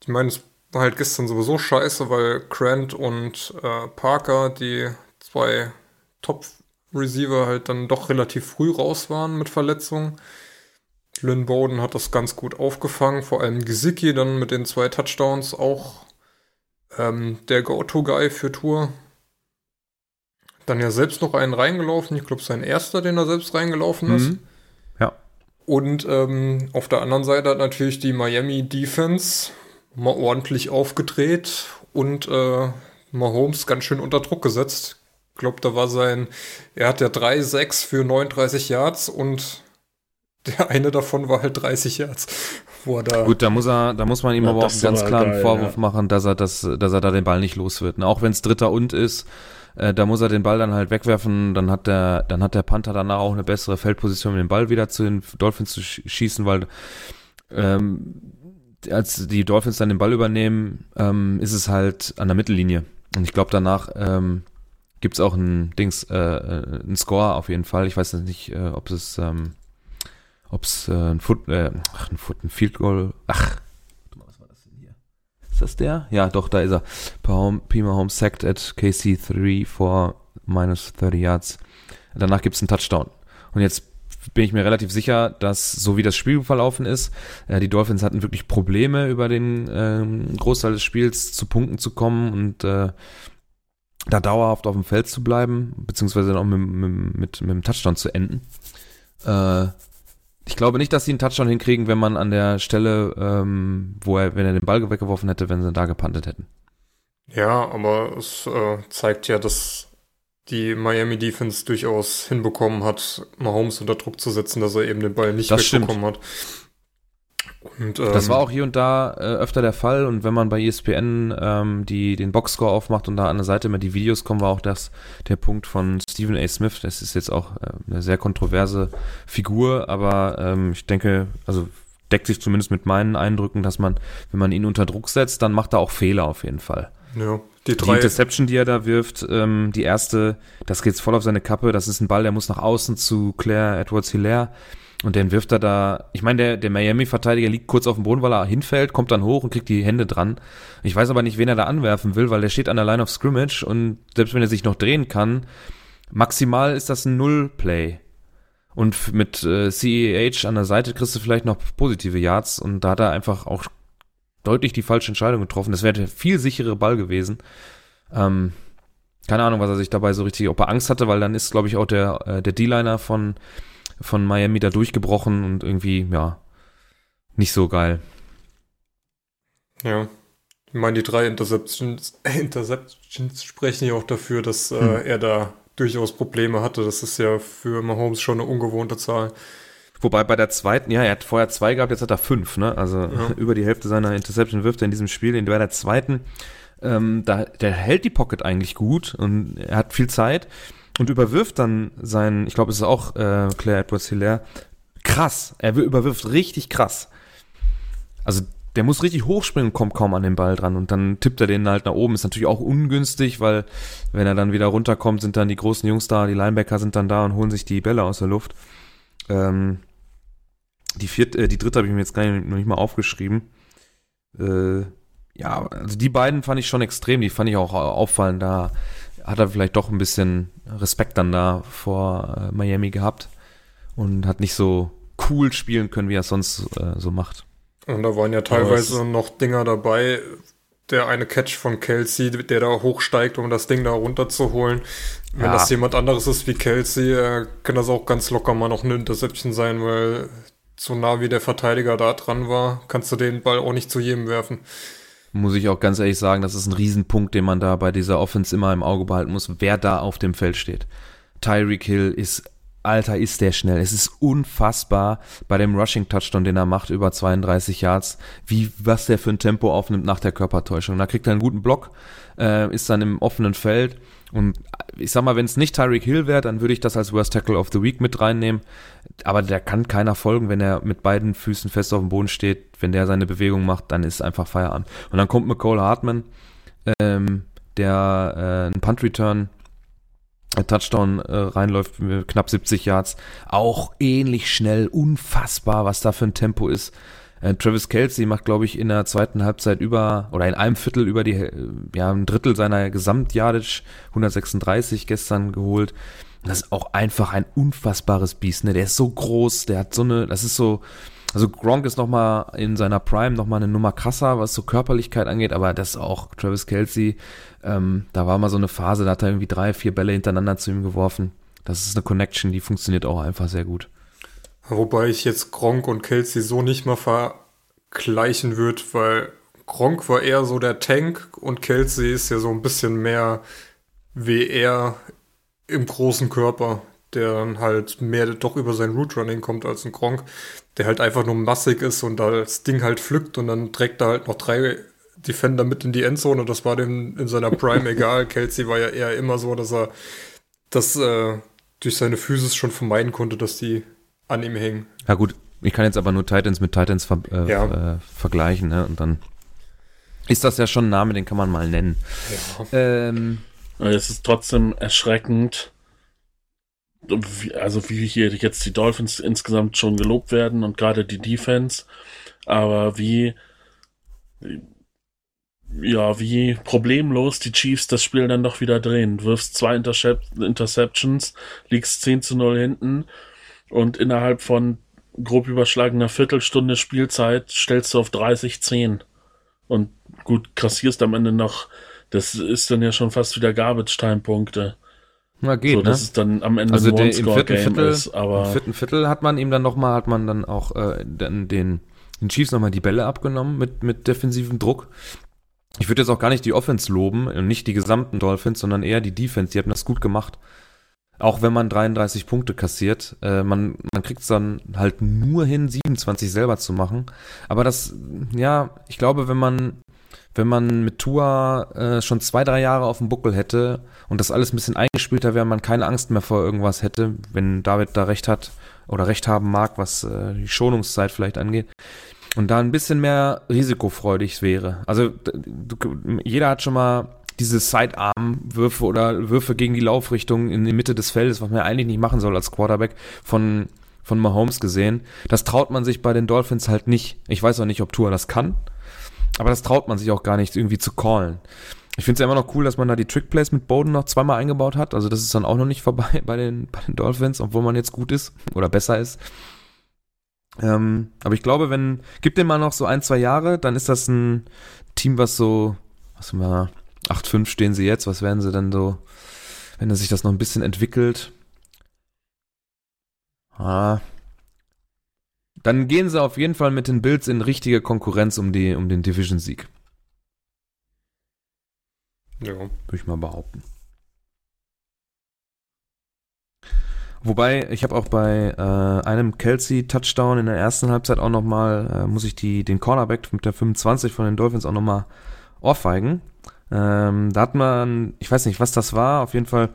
ich meine, es war halt gestern sowieso scheiße, weil Grant und äh, Parker, die zwei Top-Receiver, halt dann doch relativ früh raus waren mit Verletzungen. Lynn Bowden hat das ganz gut aufgefangen, vor allem Gesicki dann mit den zwei Touchdowns auch ähm, der Go-To-Guy für Tour. Dann ja selbst noch einen reingelaufen. Ich glaube, sein erster, den er selbst reingelaufen ist. Mhm. Ja. Und ähm, auf der anderen Seite hat natürlich die Miami Defense mal ordentlich aufgedreht und äh, Mahomes ganz schön unter Druck gesetzt. Ich glaube, da war sein, er hat ja 3-6 für 39 Yards und der eine davon war halt 30 Yards. Da Gut, da muss er, da muss man ihm ja, aber auch einen ganz klaren geil, Vorwurf ja. machen, dass er das, dass er da den Ball nicht los wird. Auch wenn es Dritter und ist, äh, da muss er den Ball dann halt wegwerfen, dann hat der, dann hat der Panther danach auch eine bessere Feldposition, um den Ball wieder zu den Dolphins zu schießen, weil ähm, als die Dolphins dann den Ball übernehmen, ähm, ist es halt an der Mittellinie. Und ich glaube, danach ähm, gibt es auch ein Dings, äh, äh, ein Score auf jeden Fall. Ich weiß nicht, äh, ob es ähm, ob es äh, ein Foot, äh, ach, ein Foot, ein Field Goal, ach, was war das denn hier? Ist das der? Ja, doch, da ist er. Pima Home sacked at KC3 for minus 30 yards. Danach gibt es einen Touchdown. Und jetzt bin ich mir relativ sicher, dass so wie das Spiel verlaufen ist, äh, die Dolphins hatten wirklich Probleme über den ähm, Großteil des Spiels zu Punkten zu kommen und äh, da dauerhaft auf dem Feld zu bleiben, beziehungsweise dann auch mit, mit, mit, mit dem Touchdown zu enden. Äh, ich glaube nicht, dass sie einen Touchdown hinkriegen, wenn man an der Stelle, ähm, wo er, wenn er den Ball weggeworfen hätte, wenn sie da gepantet hätten. Ja, aber es äh, zeigt ja, dass die Miami Defense durchaus hinbekommen hat, Mahomes unter Druck zu setzen, dass er eben den Ball nicht das wegbekommen stimmt. hat. Und, ähm, das war auch hier und da äh, öfter der Fall und wenn man bei ESPN ähm, die, den Boxscore aufmacht und da an der Seite immer die Videos kommen, war auch das der Punkt von Stephen A. Smith. Das ist jetzt auch äh, eine sehr kontroverse Figur, aber ähm, ich denke, also deckt sich zumindest mit meinen Eindrücken, dass man, wenn man ihn unter Druck setzt, dann macht er auch Fehler auf jeden Fall. Ja, die, drei. die Interception, die er da wirft, ähm, die erste, das geht voll auf seine Kappe. Das ist ein Ball, der muss nach außen zu Claire Edwards-Hilaire. Und den wirft er da, ich meine, der, der Miami-Verteidiger liegt kurz auf dem Boden, weil er hinfällt, kommt dann hoch und kriegt die Hände dran. Ich weiß aber nicht, wen er da anwerfen will, weil der steht an der Line of Scrimmage und selbst wenn er sich noch drehen kann, maximal ist das ein Null-Play. Und mit äh, CEH an der Seite kriegst du vielleicht noch positive Yards und da hat er einfach auch deutlich die falsche Entscheidung getroffen. Das wäre der viel sichere Ball gewesen. Ähm, keine Ahnung, was er sich dabei so richtig, ob er Angst hatte, weil dann ist, glaube ich, auch der, äh, der D-Liner von von Miami da durchgebrochen und irgendwie, ja, nicht so geil. Ja. Ich meine, die drei Interceptions, Interceptions sprechen ja auch dafür, dass äh, hm. er da durchaus Probleme hatte. Das ist ja für Mahomes schon eine ungewohnte Zahl. Wobei bei der zweiten, ja, er hat vorher zwei gehabt, jetzt hat er fünf, ne? Also ja. über die Hälfte seiner Interception wirft er in diesem Spiel. In der zweiten, ähm, da, der hält die Pocket eigentlich gut und er hat viel Zeit und überwirft dann seinen, ich glaube, es ist auch äh, Claire Edwards Hilaire, krass. Er überwirft richtig krass. Also der muss richtig hochspringen und kommt kaum an den Ball dran und dann tippt er den halt nach oben. Ist natürlich auch ungünstig, weil wenn er dann wieder runterkommt, sind dann die großen Jungs da, die Linebacker sind dann da und holen sich die Bälle aus der Luft. Ähm, die vierte, äh, die dritte habe ich mir jetzt gar nicht, noch nicht mal aufgeschrieben. Äh, ja, also die beiden fand ich schon extrem, die fand ich auch auffallend. Da hat er vielleicht doch ein bisschen Respekt dann da vor äh, Miami gehabt. und hat nicht so cool spielen können, wie er es sonst äh, so macht. Und da waren ja teilweise noch Dinger dabei, der eine Catch von Kelsey, der da hochsteigt, um das Ding da runterzuholen. Wenn ja. das jemand anderes ist wie Kelsey, äh, kann das auch ganz locker mal noch eine Interception sein, weil so nah wie der Verteidiger da dran war, kannst du den Ball auch nicht zu jedem werfen. Muss ich auch ganz ehrlich sagen, das ist ein Riesenpunkt, den man da bei dieser Offense immer im Auge behalten muss, wer da auf dem Feld steht. Tyreek Hill ist Alter, ist der schnell. Es ist unfassbar bei dem Rushing-Touchdown, den er macht, über 32 Yards, wie, was der für ein Tempo aufnimmt nach der Körpertäuschung. Da kriegt er einen guten Block, äh, ist dann im offenen Feld. Und ich sag mal, wenn es nicht Tyreek Hill wäre, dann würde ich das als Worst Tackle of the Week mit reinnehmen. Aber der kann keiner folgen, wenn er mit beiden Füßen fest auf dem Boden steht. Wenn der seine Bewegung macht, dann ist einfach Feierabend. Und dann kommt McCall Hartman, ähm, der äh, einen Punt-Return Touchdown äh, reinläuft, knapp 70 Yards. Auch ähnlich schnell, unfassbar, was da für ein Tempo ist. Äh, Travis Kelsey macht, glaube ich, in der zweiten Halbzeit über, oder in einem Viertel über die, äh, ja, ein Drittel seiner Gesamtyardage, 136 gestern geholt. Das ist auch einfach ein unfassbares Biest, ne? Der ist so groß, der hat so eine, das ist so, also Gronk ist nochmal in seiner Prime nochmal eine Nummer krasser, was so Körperlichkeit angeht, aber das ist auch Travis Kelsey, ähm, da war mal so eine Phase, da hat er irgendwie drei, vier Bälle hintereinander zu ihm geworfen. Das ist eine Connection, die funktioniert auch einfach sehr gut. Wobei ich jetzt Gronk und Kelsey so nicht mal vergleichen würde, weil Gronk war eher so der Tank und Kelsey ist ja so ein bisschen mehr wie er im großen Körper der dann halt mehr doch über sein Root Running kommt als ein Gronk, der halt einfach nur massig ist und da das Ding halt pflückt und dann trägt er halt noch drei Defender mit in die Endzone und das war dem in seiner Prime egal. Kelsey war ja eher immer so, dass er das äh, durch seine Physis schon vermeiden konnte, dass die an ihm hängen. Ja gut, ich kann jetzt aber nur Titans mit Titans ver äh, ja. äh, vergleichen, ne? Und dann ist das ja schon ein Name, den kann man mal nennen. Ja. Ähm, es ist trotzdem erschreckend, also wie hier jetzt die Dolphins insgesamt schon gelobt werden und gerade die Defense, aber wie ja, wie problemlos die Chiefs das Spiel dann doch wieder drehen. Du wirfst zwei Intercep Interceptions, liegst 10 zu 0 hinten und innerhalb von grob überschlagener Viertelstunde Spielzeit stellst du auf 30-10 und gut, kassierst am Ende noch, das ist dann ja schon fast wieder Garbage-Time-Punkte. Na geht, so, dass ne? es dann am Ende also ein Viertel, ist, aber im vierten Viertel hat man ihm dann nochmal, hat man dann auch äh, den, den Chiefs nochmal die Bälle abgenommen mit, mit defensivem Druck. Ich würde jetzt auch gar nicht die Offense loben und nicht die gesamten Dolphins, sondern eher die Defense. Die haben das gut gemacht. Auch wenn man 33 Punkte kassiert, äh, man, man kriegt es dann halt nur hin, 27 selber zu machen. Aber das, ja, ich glaube, wenn man wenn man mit Tua äh, schon zwei, drei Jahre auf dem Buckel hätte und das alles ein bisschen eingespielter wäre, man keine Angst mehr vor irgendwas hätte, wenn David da recht hat oder recht haben mag, was äh, die Schonungszeit vielleicht angeht. Und da ein bisschen mehr risikofreudig wäre. Also jeder hat schon mal diese Sidearm-Würfe oder Würfe gegen die Laufrichtung in die Mitte des Feldes, was man eigentlich nicht machen soll als Quarterback, von, von Mahomes gesehen. Das traut man sich bei den Dolphins halt nicht. Ich weiß auch nicht, ob Tua das kann. Aber das traut man sich auch gar nicht irgendwie zu callen. Ich finde es ja immer noch cool, dass man da die Trickplays mit Bowden noch zweimal eingebaut hat. Also das ist dann auch noch nicht vorbei bei den, bei den Dolphins, obwohl man jetzt gut ist oder besser ist. Ähm, aber ich glaube, wenn, gib dem mal noch so ein, zwei Jahre, dann ist das ein Team, was so, was wir, 8-5 stehen sie jetzt, was werden sie denn so, wenn sich das noch ein bisschen entwickelt? Ah, dann gehen sie auf jeden Fall mit den Bills in richtige Konkurrenz um, die, um den Division-Sieg. Ja. Würde ich mal behaupten. Wobei, ich habe auch bei äh, einem Kelsey-Touchdown in der ersten Halbzeit auch nochmal, äh, muss ich die, den Cornerback mit der 25 von den Dolphins auch nochmal ohrfeigen. Ähm, da hat man, ich weiß nicht, was das war, auf jeden Fall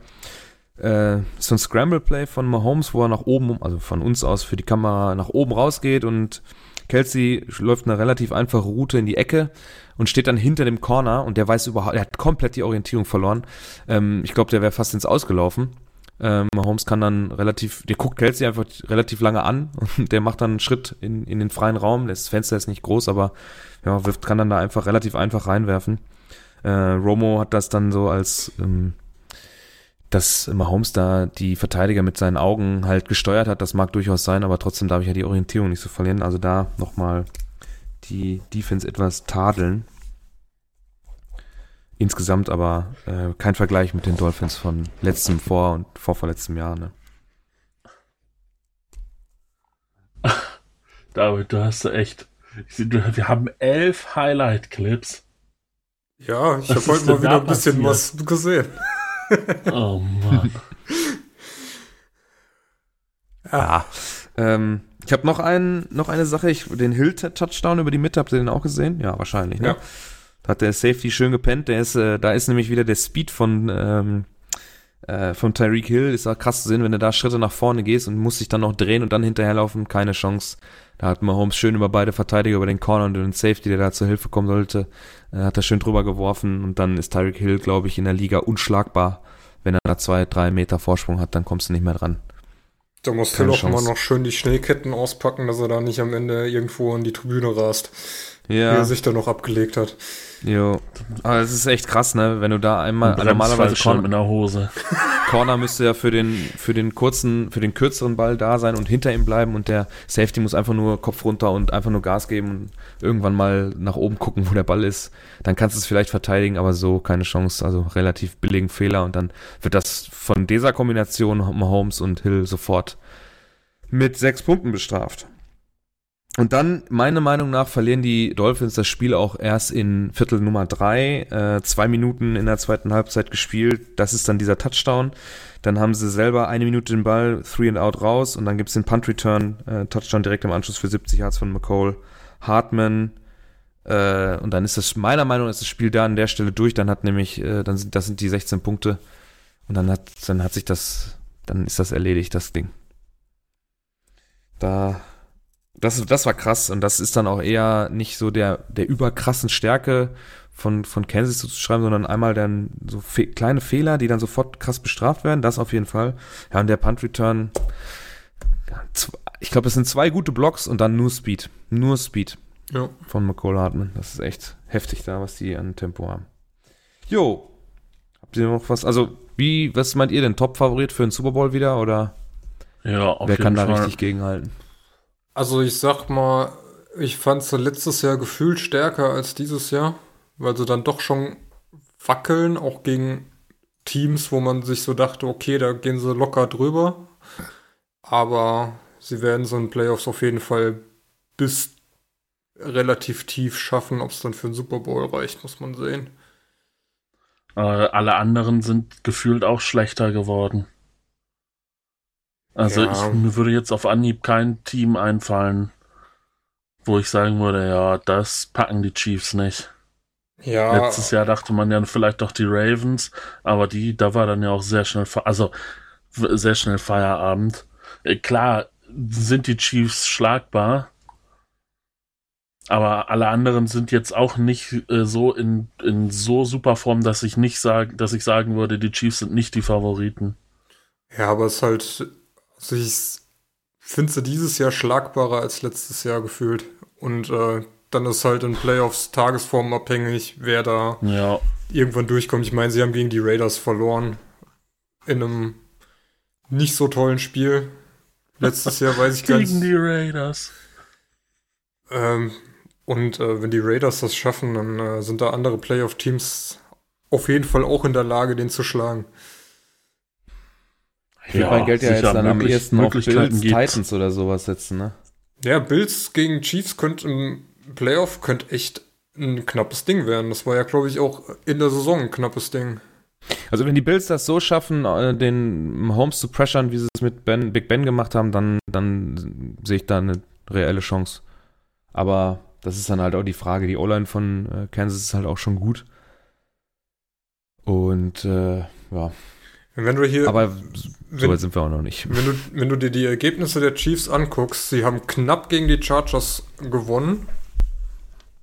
äh, so ein Scramble-Play von Mahomes, wo er nach oben, also von uns aus für die Kamera nach oben rausgeht und Kelsey läuft eine relativ einfache Route in die Ecke und steht dann hinter dem Corner und der weiß überhaupt, er hat komplett die Orientierung verloren. Ähm, ich glaube, der wäre fast ins Ausgelaufen. Ähm, Mahomes kann dann relativ, der guckt Kelsey einfach relativ lange an und der macht dann einen Schritt in, in den freien Raum. Das Fenster ist nicht groß, aber ja, wirft, kann dann da einfach relativ einfach reinwerfen. Äh, Romo hat das dann so als ähm, dass Mahomes da die Verteidiger mit seinen Augen halt gesteuert hat, das mag durchaus sein, aber trotzdem darf ich ja die Orientierung nicht so verlieren. Also da nochmal die Defense etwas tadeln. Insgesamt aber äh, kein Vergleich mit den Dolphins von letztem Vor- und vorvorletztem Jahr. Ne? David, du hast echt. Wir haben elf Highlight-Clips. Ja, ich habe heute mal wieder ein bisschen passiert? was gesehen. Oh Mann. ja. Ähm, ich habe noch, ein, noch eine Sache, ich, den Hill-Touchdown über die Mitte, habt ihr den auch gesehen? Ja, wahrscheinlich. Ne? Ja. Da hat der Safety schön gepennt. Der ist, äh, da ist nämlich wieder der Speed von, ähm, äh, von Tyreek Hill. Ist auch krass zu sehen, wenn du da Schritte nach vorne gehst und musst dich dann noch drehen und dann hinterherlaufen. Keine Chance. Da hat Mahomes schön über beide Verteidiger, über den Corner und den Safety, der da zur Hilfe kommen sollte, hat er schön drüber geworfen und dann ist Tyreek Hill, glaube ich, in der Liga unschlagbar. Wenn er da zwei, drei Meter Vorsprung hat, dann kommst du nicht mehr dran. Da musst du doch mal noch schön die Schnellketten auspacken, dass er da nicht am Ende irgendwo in die Tribüne rast. Ja. Wie er sich da noch abgelegt hat. Jo. Aber es ist echt krass, ne? Wenn du da einmal also normalerweise schon in der Hose. Corner müsste ja für den für den kurzen, für den kürzeren Ball da sein und hinter ihm bleiben und der Safety muss einfach nur Kopf runter und einfach nur Gas geben und irgendwann mal nach oben gucken, wo der Ball ist. Dann kannst du es vielleicht verteidigen, aber so keine Chance. Also relativ billigen Fehler und dann wird das von dieser Kombination Mahomes und Hill sofort mit sechs Punkten bestraft. Und dann, meiner Meinung nach, verlieren die Dolphins das Spiel auch erst in Viertel Nummer drei, äh, zwei Minuten in der zweiten Halbzeit gespielt. Das ist dann dieser Touchdown. Dann haben sie selber eine Minute den Ball, three and out raus und dann gibt's den Punt Return, äh, Touchdown direkt im Anschluss für 70 Yards von McCall. Hartman, äh, und dann ist das, meiner Meinung nach, ist das Spiel da an der Stelle durch. Dann hat nämlich, äh, dann sind, das sind die 16 Punkte. Und dann hat, dann hat sich das, dann ist das erledigt, das Ding. Da das, das war krass und das ist dann auch eher nicht so der, der überkrassen Stärke von, von Kansas zu schreiben, sondern einmal dann so fe kleine Fehler, die dann sofort krass bestraft werden, das auf jeden Fall. Ja, und der Punt Return, ich glaube, es sind zwei gute Blocks und dann nur Speed. Nur Speed. Ja. Von McCall Hartman. Das ist echt heftig da, was die an Tempo haben. Jo. Habt ihr noch was? Also, wie, was meint ihr denn? Top-Favorit für den Super Bowl wieder oder? Ja, auf Wer kann da Fall. richtig gegenhalten? Also ich sag mal, ich fand sie letztes Jahr gefühlt stärker als dieses Jahr, weil sie dann doch schon wackeln, auch gegen Teams, wo man sich so dachte, okay, da gehen sie locker drüber. Aber sie werden so in Playoffs auf jeden Fall bis relativ tief schaffen. Ob es dann für einen Super Bowl reicht, muss man sehen. Äh, alle anderen sind gefühlt auch schlechter geworden. Also ja. ich, mir würde jetzt auf Anhieb kein Team einfallen, wo ich sagen würde, ja, das packen die Chiefs nicht. Ja. Letztes Jahr dachte man ja vielleicht doch die Ravens, aber die, da war dann ja auch sehr schnell, also sehr schnell Feierabend. Äh, klar sind die Chiefs schlagbar, aber alle anderen sind jetzt auch nicht äh, so in, in so super Form, dass ich nicht sagen, dass ich sagen würde, die Chiefs sind nicht die Favoriten. Ja, aber es ist halt also ich finde sie dieses Jahr schlagbarer als letztes Jahr gefühlt. Und äh, dann ist halt in Playoffs Tagesform abhängig, wer da ja. irgendwann durchkommt. Ich meine, sie haben gegen die Raiders verloren. In einem nicht so tollen Spiel. Letztes Jahr weiß ich gar nicht. Gegen die Raiders. Ähm, und äh, wenn die Raiders das schaffen, dann äh, sind da andere Playoff-Teams auf jeden Fall auch in der Lage, den zu schlagen. Ich würde ja, mein Geld ja jetzt dann am ehesten auf Bills, gibt's. Titans oder sowas setzen, ne? Ja, Bills gegen Chiefs könnte im Playoff könnte echt ein knappes Ding werden. Das war ja, glaube ich, auch in der Saison ein knappes Ding. Also wenn die Bills das so schaffen, äh, den Holmes zu pressern, wie sie es mit ben, Big Ben gemacht haben, dann, dann sehe ich da eine reelle Chance. Aber das ist dann halt auch die Frage. Die O-Line von äh, Kansas ist halt auch schon gut. Und äh, ja, wenn du hier, Aber so weit sind wir auch noch nicht. Wenn du, wenn du dir die Ergebnisse der Chiefs anguckst, sie haben knapp gegen die Chargers gewonnen,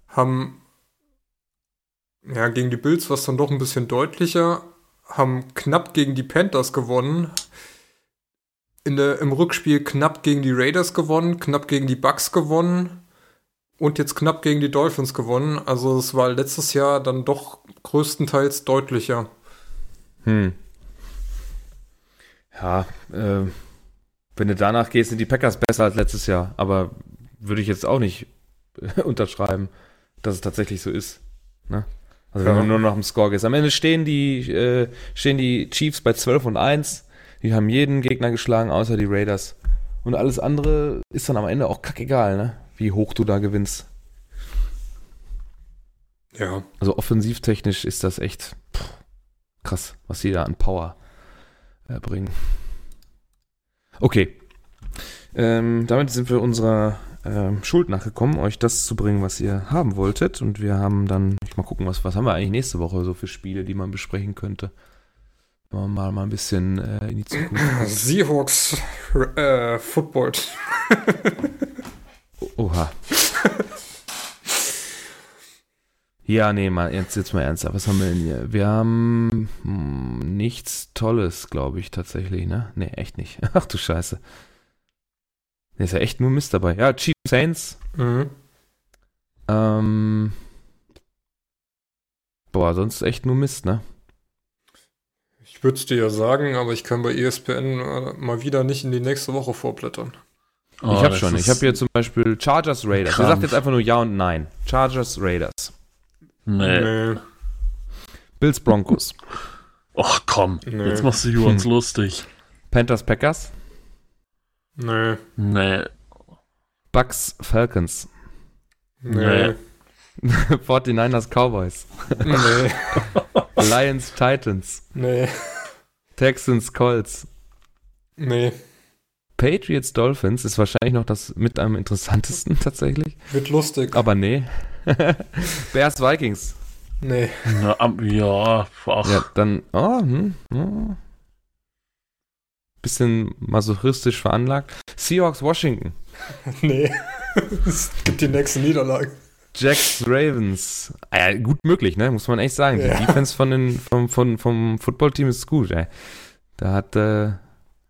haben ja gegen die Bills war es dann doch ein bisschen deutlicher, haben knapp gegen die Panthers gewonnen, in der, im Rückspiel knapp gegen die Raiders gewonnen, knapp gegen die Bucks gewonnen und jetzt knapp gegen die Dolphins gewonnen. Also es war letztes Jahr dann doch größtenteils deutlicher. Hm. Ja, äh, wenn du danach gehst, sind die Packers besser als letztes Jahr. Aber würde ich jetzt auch nicht unterschreiben, dass es tatsächlich so ist. Ne? Also wenn ja. man nur nach dem Score geht. Am Ende stehen die, äh, stehen die Chiefs bei 12 und 1. Die haben jeden Gegner geschlagen, außer die Raiders. Und alles andere ist dann am Ende auch kackegal, ne? Wie hoch du da gewinnst. Ja. Also offensivtechnisch ist das echt pff, krass, was sie da an Power äh, bringen. Okay. Ähm, damit sind wir unserer ähm, Schuld nachgekommen, euch das zu bringen, was ihr haben wolltet. Und wir haben dann, ich mal gucken, was, was haben wir eigentlich nächste Woche so für Spiele, die man besprechen könnte. Mal, mal ein bisschen äh, in die Zukunft. Seahawks äh, Football. Oha. Ja, nee, mal, jetzt, jetzt mal ernsthaft. Was haben wir denn hier? Wir haben hm, nichts Tolles, glaube ich, tatsächlich, ne? Nee, echt nicht. Ach du Scheiße. Nee, ist ja echt nur Mist dabei. Ja, Chief Saints. Mhm. Ähm. Boah, sonst echt nur Mist, ne? Ich würde es dir ja sagen, aber ich kann bei ESPN äh, mal wieder nicht in die nächste Woche vorblättern. Oh, ich habe schon. Ich habe hier zum Beispiel Chargers Raiders. Krampf. Er sagt jetzt einfach nur Ja und Nein. Chargers Raiders. Nee. nee. Bills Broncos. Och komm, nee. jetzt machst du uns hm. lustig. Panthers Packers. Nee. Nee. Bucks Falcons. Nee. 49ers Cowboys. Nee. Lions Titans. Nee. Texans Colts. Nee. Patriots Dolphins ist wahrscheinlich noch das mit am interessantesten tatsächlich. Wird lustig. Aber nee. Bears Vikings. Nee. Na, ja, ach. Ja, dann, oh, hm, oh. Bisschen masochistisch veranlagt. Seahawks Washington. nee. Es gibt die nächste Niederlage. Jacks Ravens. Ah, ja, gut möglich, ne? Muss man echt sagen. Ja. Die Defense von den, vom, vom, vom Footballteam ist gut, ey. Da hat, äh,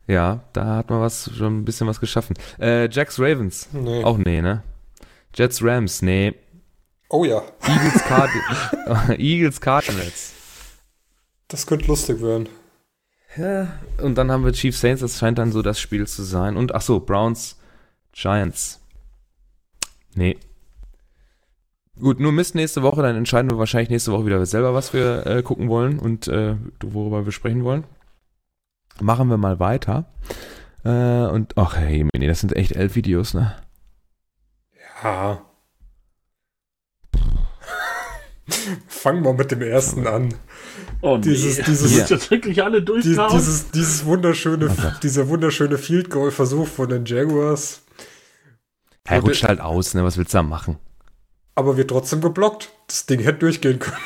ja, da hat man was, schon ein bisschen was geschaffen. Äh, Jacks Ravens. Nee. Auch nee, ne? Jets Rams, nee. Oh ja. Eagles, Card Eagles Cardinals. Das könnte lustig werden. Ja, und dann haben wir Chief Saints, das scheint dann so das Spiel zu sein. Und ach so, Browns Giants. Nee. Gut, nur Mist nächste Woche, dann entscheiden wir wahrscheinlich nächste Woche wieder selber, was wir äh, gucken wollen und äh, worüber wir sprechen wollen. Machen wir mal weiter. Äh, und ach hey, nee, das sind echt elf Videos, ne? Ja. Fangen wir mit dem ersten an. Oh, dieses, nee. dieses, ja. jetzt wirklich alle die, dieses, dieses wunderschöne, okay. dieser wunderschöne Field Goal Versuch von den Jaguars. Er rutscht halt aus, ne? Was willst du da machen? Aber wird trotzdem geblockt. Das Ding hätte durchgehen können.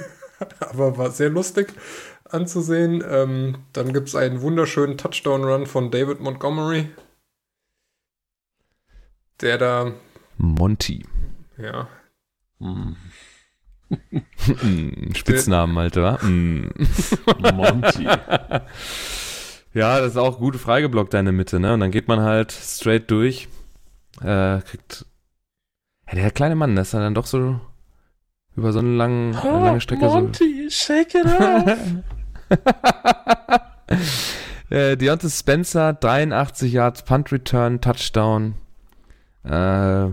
aber war sehr lustig anzusehen. Ähm, dann gibt es einen wunderschönen Touchdown-Run von David Montgomery. Der da. Monty. Ja. Mm. Spitznamen, Alter. Mm. Monty. Ja, das ist auch gute Freigeblockt, deine Mitte, ne? Und dann geht man halt straight durch. Äh, kriegt. Ja, der kleine Mann, der ist dann doch so über so eine lange, oh, lange Strecke Monty, so. shake it off. äh, Deontay Spencer, 83 Yards, Punt Return, Touchdown. Äh,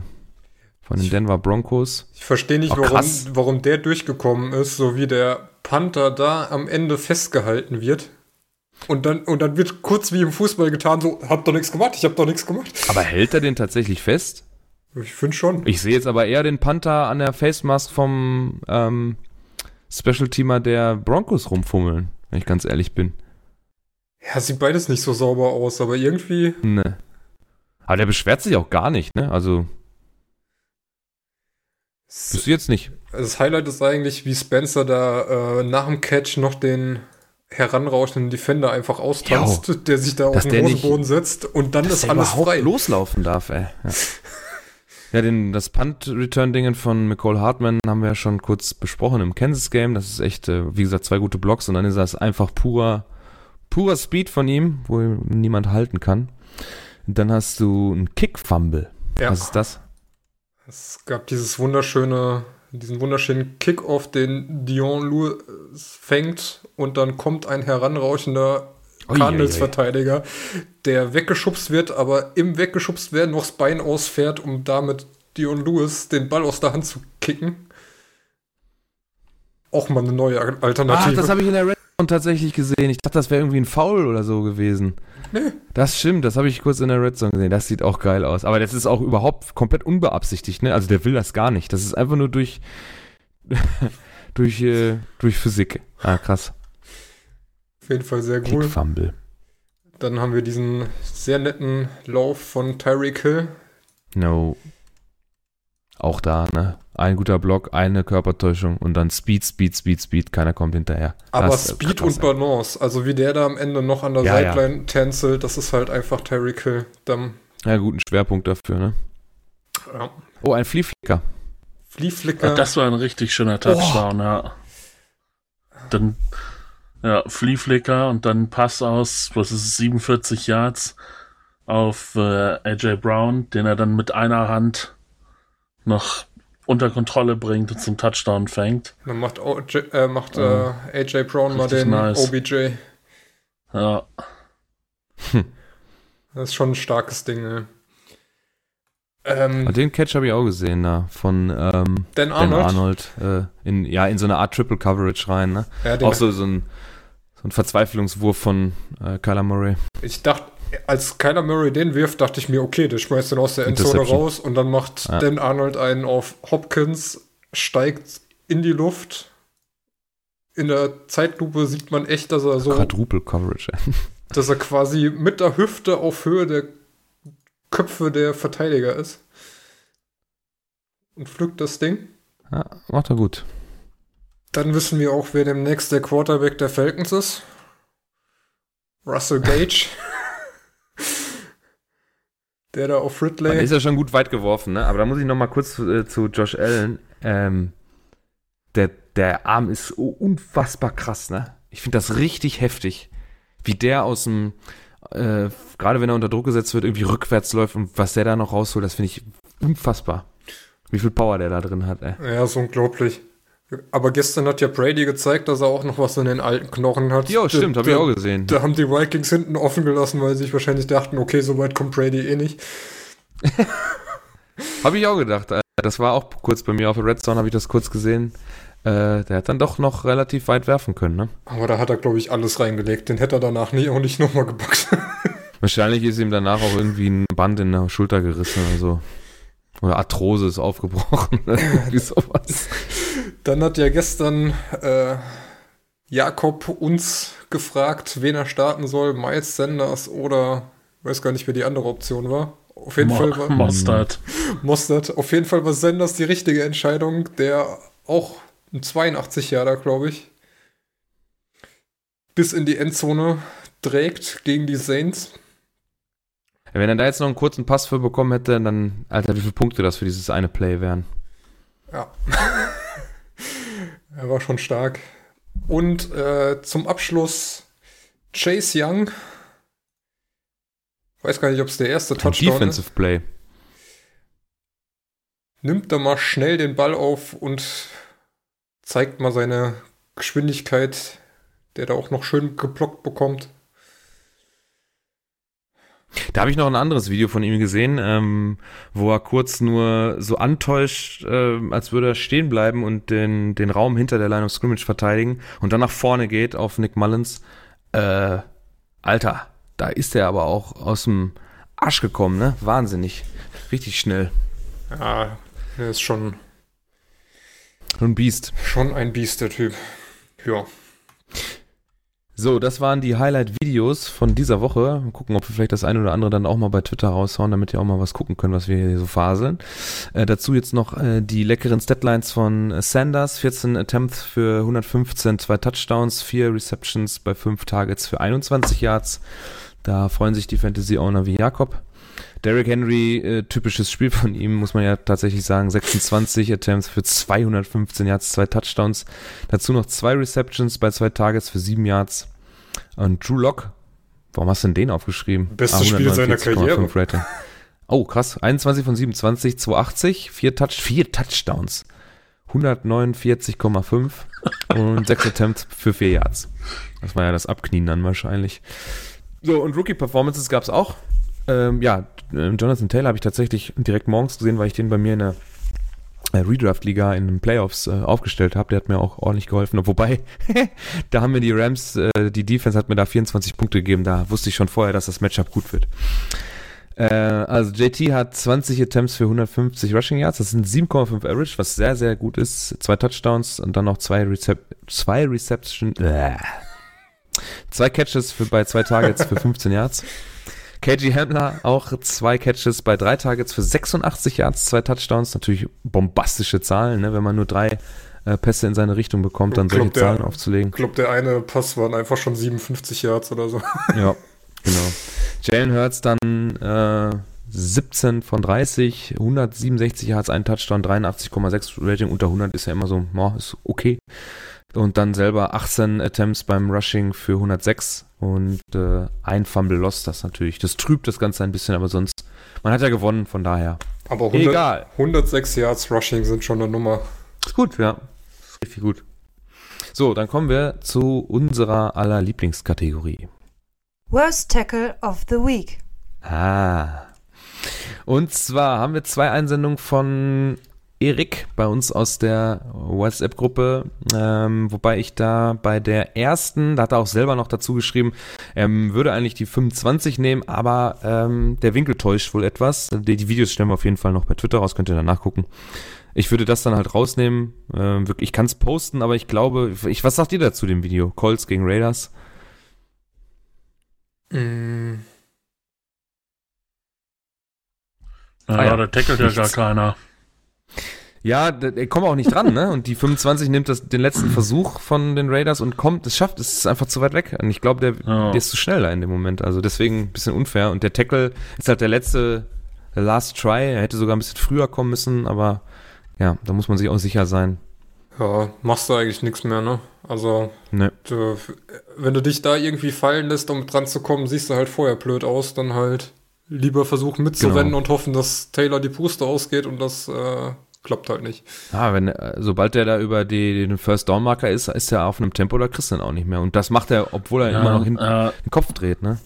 von den Denver Broncos. Ich verstehe nicht, oh, warum, warum der durchgekommen ist, so wie der Panther da am Ende festgehalten wird. Und dann, und dann wird kurz wie im Fußball getan, so, hab doch nichts gemacht, ich hab doch nichts gemacht. Aber hält er den tatsächlich fest? Ich finde schon. Ich sehe jetzt aber eher den Panther an der Face Mask vom ähm, Special-Teamer der Broncos rumfummeln, wenn ich ganz ehrlich bin. Ja, sieht beides nicht so sauber aus, aber irgendwie. Ne. Aber der beschwert sich auch gar nicht, ne? Also. Bist du jetzt nicht? Das Highlight ist eigentlich, wie Spencer da äh, nach dem Catch noch den heranrauschenden Defender einfach austanzt, jo, der sich da auf den Hosenboden setzt und dann ist alles frei. loslaufen darf, ey. Ja. ja, den, das Punt-Return-Dingen von McCall Hartman haben wir ja schon kurz besprochen im Kansas-Game. Das ist echt, äh, wie gesagt, zwei gute Blocks und dann ist das einfach purer, purer Speed von ihm, wo niemand halten kann. Und dann hast du einen Kick-Fumble. Ja. Was ist das? Es gab dieses wunderschöne, diesen wunderschönen Kick-Off, den Dion Lewis fängt und dann kommt ein heranrauschender Cardinals-Verteidiger, der weggeschubst wird, aber im weggeschubst werden noch das Bein ausfährt, um damit Dion Lewis den Ball aus der Hand zu kicken. Auch mal eine neue Alternative. Ach, das habe ich in der Red tatsächlich gesehen. Ich dachte, das wäre irgendwie ein Foul oder so gewesen. Nee. Das stimmt, das habe ich kurz in der Red Zone gesehen. Das sieht auch geil aus. Aber das ist auch überhaupt komplett unbeabsichtigt, ne? Also der will das gar nicht. Das ist einfach nur durch, durch, äh, durch Physik. Ah, krass. Auf jeden Fall sehr cool. Fumble. Dann haben wir diesen sehr netten Lauf von Tyreek Hill. No. Auch da, ne? Ein guter Block, eine Körpertäuschung und dann Speed, Speed, Speed, Speed. Keiner kommt hinterher. Aber das Speed und Balance, also wie der da am Ende noch an der ja, Sideline ja. tänzelt, das ist halt einfach Tyreek Hill. Dann ja, guten Schwerpunkt dafür, ne? Ja. Oh, ein Fliehflicker. Fliehflicker. Das war ein richtig schöner Touchdown, oh. ja. Dann, ja, Fliehflicker und dann Pass aus, was ist es, 47 Yards auf äh, AJ Brown, den er dann mit einer Hand noch unter Kontrolle bringt und zum Touchdown fängt. Dann macht, OJ, äh, macht äh, AJ Brown mal den nice. OBJ. Ja. Das ist schon ein starkes Ding, ey. Ähm, den Catch habe ich auch gesehen, da, von ähm, Dan Arnold, Dan Arnold äh, in, ja, in so eine Art Triple Coverage rein. Ne? Ja, auch so, so, ein, so ein Verzweiflungswurf von äh, Kyler Murray. Ich dachte, als Kyler Murray den wirft, dachte ich mir, okay, der schmeißt den aus der Endzone raus und dann macht ja. Dan Arnold einen auf Hopkins, steigt in die Luft. In der Zeitlupe sieht man echt, dass er so. Quadruple Coverage. dass er quasi mit der Hüfte auf Höhe der Köpfe der Verteidiger ist. Und pflückt das Ding. Ja, macht er gut. Dann wissen wir auch, wer demnächst der Quarterback der Falcons ist. Russell Gage. Der da auf Ridley. Man ist ja schon gut weit geworfen, ne? Aber da muss ich noch mal kurz äh, zu Josh Allen. Ähm, der, der Arm ist unfassbar krass, ne? Ich finde das richtig heftig, wie der aus dem, äh, gerade wenn er unter Druck gesetzt wird, irgendwie rückwärts läuft und was der da noch rausholt, das finde ich unfassbar. Wie viel Power der da drin hat, ey. Ja, ist unglaublich. Aber gestern hat ja Brady gezeigt, dass er auch noch was in den alten Knochen hat. Ja, stimmt, habe ich auch gesehen. Da haben die Vikings hinten offen gelassen, weil sie sich wahrscheinlich dachten, okay, so weit kommt Brady eh nicht. habe ich auch gedacht. Äh, das war auch kurz bei mir auf der Redstone, habe ich das kurz gesehen. Äh, der hat dann doch noch relativ weit werfen können, ne? Aber da hat er, glaube ich, alles reingelegt. Den hätte er danach nie, auch nicht nochmal gepackt. Wahrscheinlich ist ihm danach auch irgendwie ein Band in der Schulter gerissen oder so. Oder Arthrose ist aufgebrochen. Irgendwie sowas. Dann hat ja gestern äh, Jakob uns gefragt, wen er starten soll. Miles Sanders oder weiß gar nicht, wer die andere Option war. Auf jeden Mo Fall war Mostert. Mostert. Auf jeden Fall war Sanders die richtige Entscheidung, der auch ein 82 Jahre, glaube ich, bis in die Endzone trägt gegen die Saints. Wenn er da jetzt noch einen kurzen Pass für bekommen hätte, dann, Alter, wie viele Punkte das für dieses eine Play wären. Ja. er war schon stark. Und äh, zum Abschluss Chase Young. Weiß gar nicht, ob es der erste Touchdown Defensive ist. Play. Nimmt da mal schnell den Ball auf und zeigt mal seine Geschwindigkeit, der da auch noch schön geblockt bekommt. Da habe ich noch ein anderes Video von ihm gesehen, ähm, wo er kurz nur so antäuscht, äh, als würde er stehen bleiben und den, den Raum hinter der Line of Scrimmage verteidigen und dann nach vorne geht auf Nick Mullins. Äh, Alter, da ist er aber auch aus dem Arsch gekommen, ne? Wahnsinnig. Richtig schnell. Ja, er ist schon. Ein Biest. Schon ein Biest, der Typ. Ja. So, das waren die Highlight-Videos von dieser Woche. Mal gucken, ob wir vielleicht das eine oder andere dann auch mal bei Twitter raushauen, damit ihr auch mal was gucken könnt, was wir hier so faseln. Äh, dazu jetzt noch äh, die leckeren Statlines von Sanders. 14 Attempts für 115, zwei Touchdowns, vier Receptions bei fünf Targets für 21 Yards. Da freuen sich die Fantasy-Owner wie Jakob. Derrick Henry, äh, typisches Spiel von ihm, muss man ja tatsächlich sagen. 26 Attempts für 215 Yards, zwei Touchdowns. Dazu noch zwei Receptions bei zwei Targets für sieben Yards. Und Drew Lock, warum hast du denn den aufgeschrieben? Bestes ah, Spiel seiner Karriere. Oh, krass. 21 von 27, 280, vier, Touch, vier Touchdowns. 149,5 und 6 Attempts für 4 Yards. Das war ja das Abknien dann wahrscheinlich. So, und Rookie-Performances gab es auch. Ähm, ja, Jonathan Taylor habe ich tatsächlich direkt morgens gesehen, weil ich den bei mir in der äh, Redraft-Liga in den Playoffs äh, aufgestellt habe. Der hat mir auch ordentlich geholfen. Wobei, da haben mir die Rams, äh, die Defense hat mir da 24 Punkte gegeben. Da wusste ich schon vorher, dass das Matchup gut wird. Äh, also JT hat 20 Attempts für 150 Rushing Yards. Das sind 7,5 Average, was sehr, sehr gut ist. Zwei Touchdowns und dann noch zwei, Recep zwei Reception, äh, zwei Catches für, bei zwei Targets für 15 Yards. KG Hamler auch zwei Catches bei drei Targets für 86 Yards, zwei Touchdowns. Natürlich bombastische Zahlen, ne? wenn man nur drei äh, Pässe in seine Richtung bekommt, dann solche der, Zahlen aufzulegen. Ich glaube, der eine Pass waren einfach schon 57 Yards oder so. Ja, genau. Jalen Hurts dann äh, 17 von 30, 167 Yards, ein Touchdown, 83,6 Rating unter 100 ist ja immer so, oh, ist okay. Und dann selber 18 Attempts beim Rushing für 106 und äh, ein Fumble lost das natürlich. Das trübt das Ganze ein bisschen, aber sonst, man hat ja gewonnen, von daher. Aber 100, Egal. 106 Yards Rushing sind schon eine Nummer. Ist gut, ja. Ist richtig gut. So, dann kommen wir zu unserer aller Lieblingskategorie. Worst Tackle of the Week. Ah. Und zwar haben wir zwei Einsendungen von Erik bei uns aus der WhatsApp-Gruppe, ähm, wobei ich da bei der ersten, da hat er auch selber noch dazu geschrieben, er würde eigentlich die 25 nehmen, aber ähm, der Winkel täuscht wohl etwas. Die, die, Videos stellen wir auf jeden Fall noch bei Twitter raus, könnt ihr dann nachgucken. Ich würde das dann halt rausnehmen. Ähm, wirklich, ich kann es posten, aber ich glaube, ich, was sagt ihr dazu dem Video? Colts gegen Raiders? Mm. Naja, ah, ja. da tackelt ja gar keiner. Ja, der kommt auch nicht dran, ne? Und die 25 nimmt das, den letzten Versuch von den Raiders und kommt, es schafft, es ist einfach zu weit weg. Und ich glaube, der, oh. der ist zu schnell da in dem Moment. Also deswegen ein bisschen unfair. Und der Tackle ist halt der letzte, der Last Try. Er hätte sogar ein bisschen früher kommen müssen, aber ja, da muss man sich auch sicher sein. Ja, machst du eigentlich nichts mehr, ne? Also, nee. du, wenn du dich da irgendwie fallen lässt, um dran zu kommen, siehst du halt vorher blöd aus, dann halt lieber versuchen mitzurennen genau. und hoffen, dass Taylor die Puste ausgeht und das äh, klappt halt nicht. Ja, wenn, äh, sobald der da über die, den First Down Marker ist, ist er auf einem Tempo, da kriegst du dann auch nicht mehr. Und das macht er, obwohl er ja, immer noch hin, äh, den Kopf dreht, ne?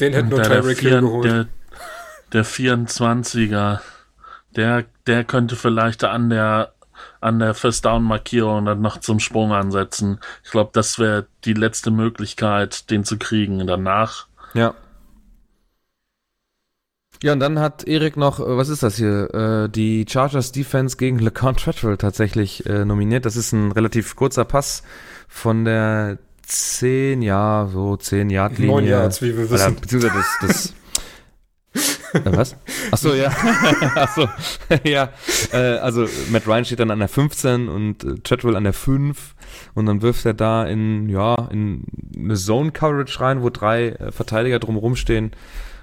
Den hätten nur Tyreek Hill geholt. Der, der 24er, der, der könnte vielleicht an der an der First Down Markierung dann noch zum Sprung ansetzen. Ich glaube, das wäre die letzte Möglichkeit, den zu kriegen. Danach. Ja. Ja, und dann hat Erik noch, äh, was ist das hier, äh, die Chargers Defense gegen LeCount Treadwell tatsächlich äh, nominiert. Das ist ein relativ kurzer Pass von der 10, ja, so 10 Yard Linie. 9 Yards, wie wir wissen. beziehungsweise das, das was? Achso, ja. Achso, ja. Äh, also Matt Ryan steht dann an der 15 und äh, Treadwell an der 5 und dann wirft er da in, ja, in eine Zone Coverage rein, wo drei äh, Verteidiger drumherum stehen.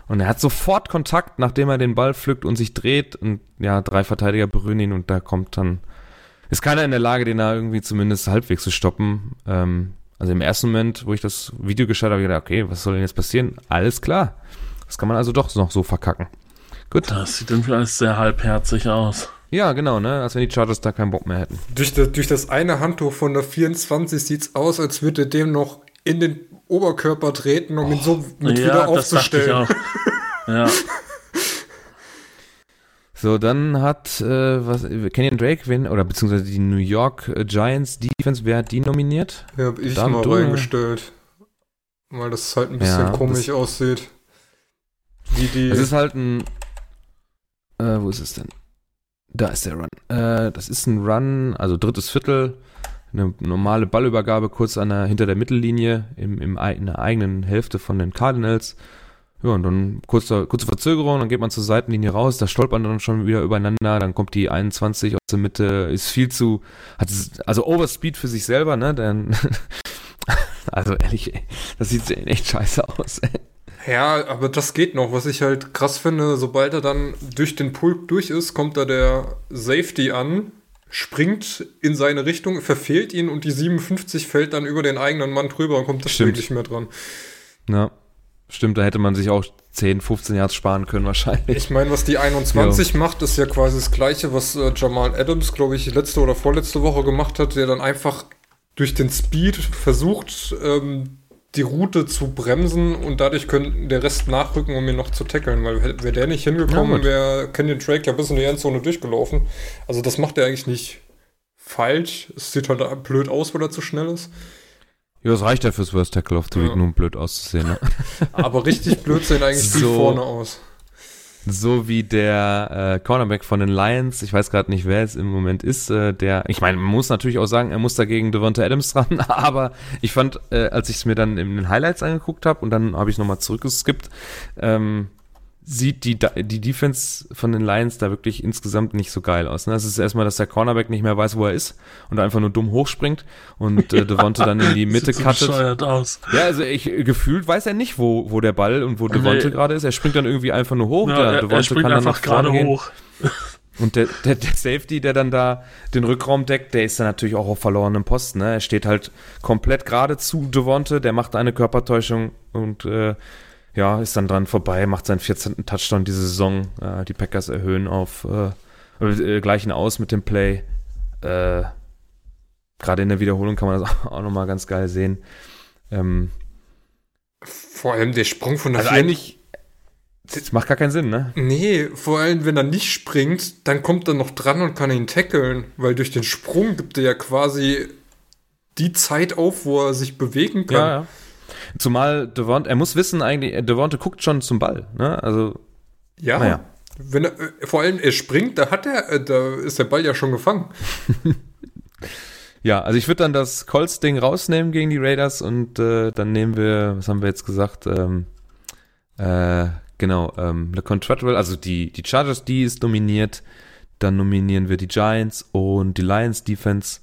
Und er hat sofort Kontakt, nachdem er den Ball pflückt und sich dreht. Und ja, drei Verteidiger berühren ihn und da kommt dann. Ist keiner in der Lage, den da irgendwie zumindest halbwegs zu stoppen. Ähm, also im ersten Moment, wo ich das Video geschaut habe, habe ich gedacht, okay, was soll denn jetzt passieren? Alles klar. Das kann man also doch noch so verkacken. Gut. Das sieht irgendwie alles sehr halbherzig aus. Ja, genau, ne? Als wenn die Chargers da keinen Bock mehr hätten. Durch das, durch das eine Handtuch von der 24 sieht's aus, als würde dem noch in den Oberkörper treten, um oh, ihn so mit ja, wieder aufzustellen. ja. So, dann hat äh, was, Kenyon Drake, wen, oder beziehungsweise die New York Giants Defense, wer hat die nominiert? Ja, hab ich Damit mal reingestellt. Weil das halt ein bisschen ja, komisch aussieht. Wie die. Es ist halt ein. Äh, wo ist es denn? Da ist der Run. Äh, das ist ein Run, also drittes Viertel eine normale Ballübergabe kurz an der, hinter der Mittellinie im, im, in der eigenen Hälfte von den Cardinals. Ja, und dann kurze, kurze Verzögerung, dann geht man zur Seitenlinie raus, da stolpert man dann schon wieder übereinander, dann kommt die 21 aus der Mitte, ist viel zu, hat also Overspeed für sich selber, ne, dann, also ehrlich, ey, das sieht echt scheiße aus, ey. Ja, aber das geht noch. Was ich halt krass finde, sobald er dann durch den Pulk durch ist, kommt da der Safety an springt in seine Richtung, verfehlt ihn und die 57 fällt dann über den eigenen Mann drüber und kommt das Stimmt. nicht mehr dran. Ja, stimmt, da hätte man sich auch 10, 15 Yards sparen können wahrscheinlich. Ich meine, was die 21 jo. macht, ist ja quasi das gleiche, was äh, Jamal Adams, glaube ich, letzte oder vorletzte Woche gemacht hat, der dann einfach durch den Speed versucht, ähm, die Route zu bremsen und dadurch könnte der Rest nachrücken, um ihn noch zu tackeln, weil wäre der nicht hingekommen, ja, wäre Kenyon Drake ja bis in die Endzone durchgelaufen. Also das macht er eigentlich nicht falsch. Es sieht halt blöd aus, weil er zu schnell ist. Ja, das reicht ja fürs Worst Tackle of the Week, ja. nur um blöd auszusehen. Ne? Aber richtig blöd sehen eigentlich so, vorne aus. So wie der äh, Cornerback von den Lions, ich weiß gerade nicht, wer es im Moment ist, äh, der, ich meine, man muss natürlich auch sagen, er muss dagegen Devonta Adams dran, aber ich fand, äh, als ich es mir dann in den Highlights angeguckt habe und dann habe ich nochmal zurückgeskippt, ähm, sieht die, die Defense von den Lions da wirklich insgesamt nicht so geil aus. Ne? Das ist erstmal, dass der Cornerback nicht mehr weiß, wo er ist und einfach nur dumm hochspringt und äh, Devonte dann in die Mitte Sieht cuttet. So aus. Ja, also ich gefühlt weiß er nicht, wo, wo der Ball und wo Devonte nee. gerade ist. Er springt dann irgendwie einfach nur hoch. Ja, der Devonte kann dann nach gerade hoch. Und der, der, der Safety, der dann da den Rückraum deckt, der ist dann natürlich auch auf verlorenem Posten. Ne? Er steht halt komplett gerade zu Devonte, der macht eine Körpertäuschung und äh, ja, ist dann dran vorbei, macht seinen 14. Touchdown diese Saison. Äh, die Packers erhöhen auf äh, äh, gleichen aus mit dem Play. Äh, Gerade in der Wiederholung kann man das auch nochmal ganz geil sehen. Ähm, vor allem der Sprung von der also eigentlich das macht gar keinen Sinn, ne? Nee, vor allem, wenn er nicht springt, dann kommt er noch dran und kann ihn tackeln, weil durch den Sprung gibt er ja quasi die Zeit auf, wo er sich bewegen kann. Ja, ja. Zumal Devonte, er muss wissen eigentlich, Devonte guckt schon zum Ball, ne? Also. Ja. Naja. Wenn er, vor allem er springt, da hat er, äh, da ist der Ball ja schon gefangen. ja, also ich würde dann das Colts-Ding rausnehmen gegen die Raiders und äh, dann nehmen wir, was haben wir jetzt gesagt? Ähm, äh, genau, ähm, LeCon Treadwell, also die, die Chargers, die ist nominiert. Dann nominieren wir die Giants und die Lions Defense.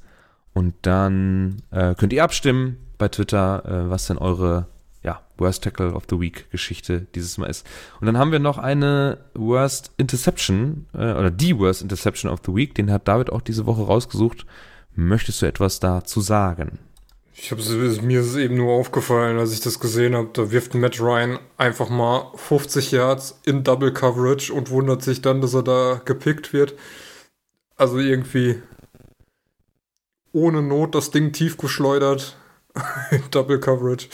Und dann äh, könnt ihr abstimmen bei Twitter, äh, was denn eure ja, Worst Tackle of the Week Geschichte dieses Mal ist. Und dann haben wir noch eine Worst Interception äh, oder die Worst Interception of the Week. Den hat David auch diese Woche rausgesucht. Möchtest du etwas dazu sagen? Ich habe mir ist eben nur aufgefallen, als ich das gesehen habe. Da wirft Matt Ryan einfach mal 50 Yards in Double Coverage und wundert sich dann, dass er da gepickt wird. Also irgendwie ohne Not das Ding tief geschleudert. Double Coverage.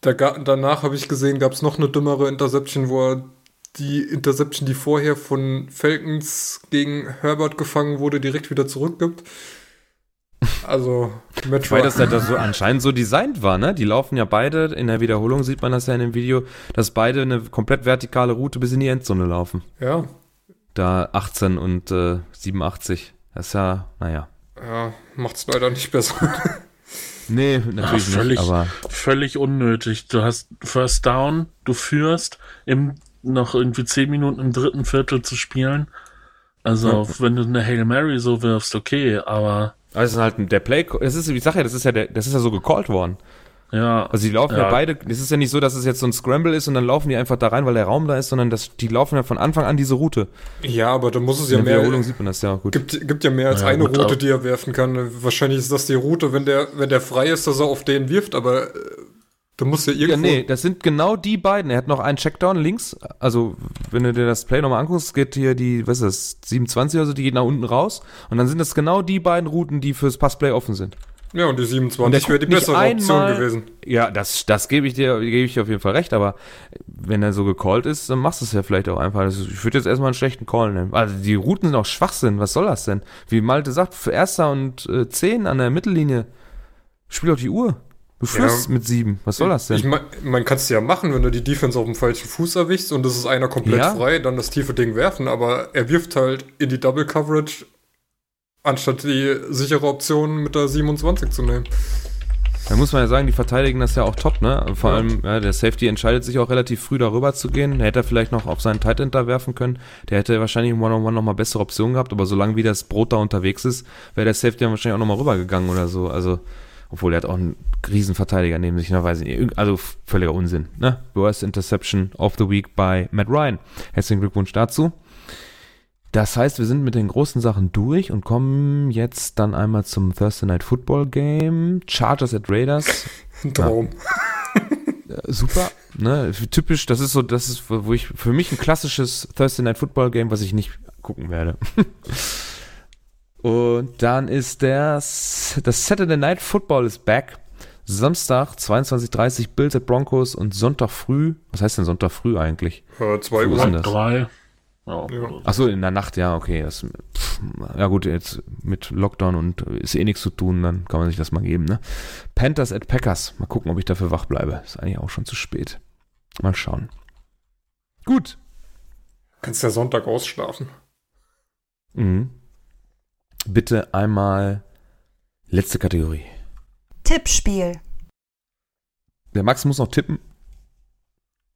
Da, danach habe ich gesehen, gab es noch eine dümmere Interception, wo er die Interception, die vorher von Falcons gegen Herbert gefangen wurde, direkt wieder zurückgibt. Also, Metro. Weil das ja das so anscheinend so designt war, ne? Die laufen ja beide, in der Wiederholung sieht man das ja in dem Video, dass beide eine komplett vertikale Route bis in die Endzone laufen. Ja. Da 18 und äh, 87. Das ist ja, naja. Ja, macht's leider nicht besser. Nee, natürlich Ach, völlig, nicht, aber völlig unnötig. Du hast First Down, du führst, im, noch irgendwie zehn Minuten im dritten Viertel zu spielen. Also, ja. wenn du eine Hail Mary so wirfst, okay, aber. Das ist halt der Play, das ist, ich sag ja, das ist ja der, das ist ja so gecallt worden. Ja. Also die laufen ja. ja. beide, es ist ja nicht so, dass es jetzt so ein Scramble ist und dann laufen die einfach da rein, weil der Raum da ist, sondern das, die laufen ja von Anfang an diese Route. Ja, aber da muss es ja In mehr. Wiederholung sieht man das ja gut. Gibt, gibt ja mehr als ja, eine gut, Route, die er werfen kann. Wahrscheinlich ist das die Route, wenn der, wenn der frei ist, dass er auf den wirft, aber äh, Du musst ja irgendwo. Ja, nee, das sind genau die beiden. Er hat noch einen Checkdown links. Also, wenn du dir das Play nochmal anguckst, geht hier die, was ist das, 27 oder so, die geht nach unten raus. Und dann sind das genau die beiden Routen, die fürs Passplay offen sind. Ja, und die 27 wäre die bessere einmal, Option gewesen. Ja, das, das gebe ich dir, gebe ich dir auf jeden Fall recht, aber wenn er so gecallt ist, dann machst du es ja vielleicht auch einfach. Also ich würde jetzt erstmal einen schlechten Call nehmen. Also die Routen sind auch Schwachsinn, was soll das denn? Wie Malte sagt, für Erster und äh, 10 an der Mittellinie, spiel doch die Uhr. Du führst ja, mit sieben. Was soll das denn? Ich mein, man kann es ja machen, wenn du die Defense auf dem falschen Fuß erwischst und es ist einer komplett ja? frei, dann das tiefe Ding werfen, aber er wirft halt in die Double Coverage anstatt die sichere Option mit der 27 zu nehmen. Da muss man ja sagen, die verteidigen das ja auch top, ne? Vor ja. allem, ja, der Safety entscheidet sich auch relativ früh darüber zu gehen. Der hätte er vielleicht noch auf seinen Tight End da werfen können. Der hätte wahrscheinlich im One-on-One nochmal bessere Optionen gehabt, aber solange wie das Brot da unterwegs ist, wäre der Safety dann wahrscheinlich auch nochmal rübergegangen oder so. Also, obwohl er hat auch einen Riesenverteidiger neben sich, ne? Weiß ich nicht. Also, völliger Unsinn, ne? Worst Interception of the Week bei Matt Ryan. Herzlichen Glückwunsch dazu. Das heißt, wir sind mit den großen Sachen durch und kommen jetzt dann einmal zum Thursday Night Football Game. Chargers at Raiders. Traum. Ja. Super. Ne? Typisch, das ist so, das ist, wo ich für mich ein klassisches Thursday Night Football Game, was ich nicht gucken werde. Und dann ist der, das Saturday Night Football ist back. Samstag 22.30 Bills at Broncos und Sonntag früh, was heißt denn Sonntag früh eigentlich? Äh, zwei Uhr. Drei. Ja. Achso, in der Nacht, ja, okay. Das, pff, ja gut, jetzt mit Lockdown und ist eh nichts zu tun, dann kann man sich das mal geben, ne? Panthers at Packers. Mal gucken, ob ich dafür wach bleibe. Ist eigentlich auch schon zu spät. Mal schauen. Gut. Kannst ja Sonntag ausschlafen. Mhm. Bitte einmal letzte Kategorie. Tippspiel. Der Max muss noch tippen.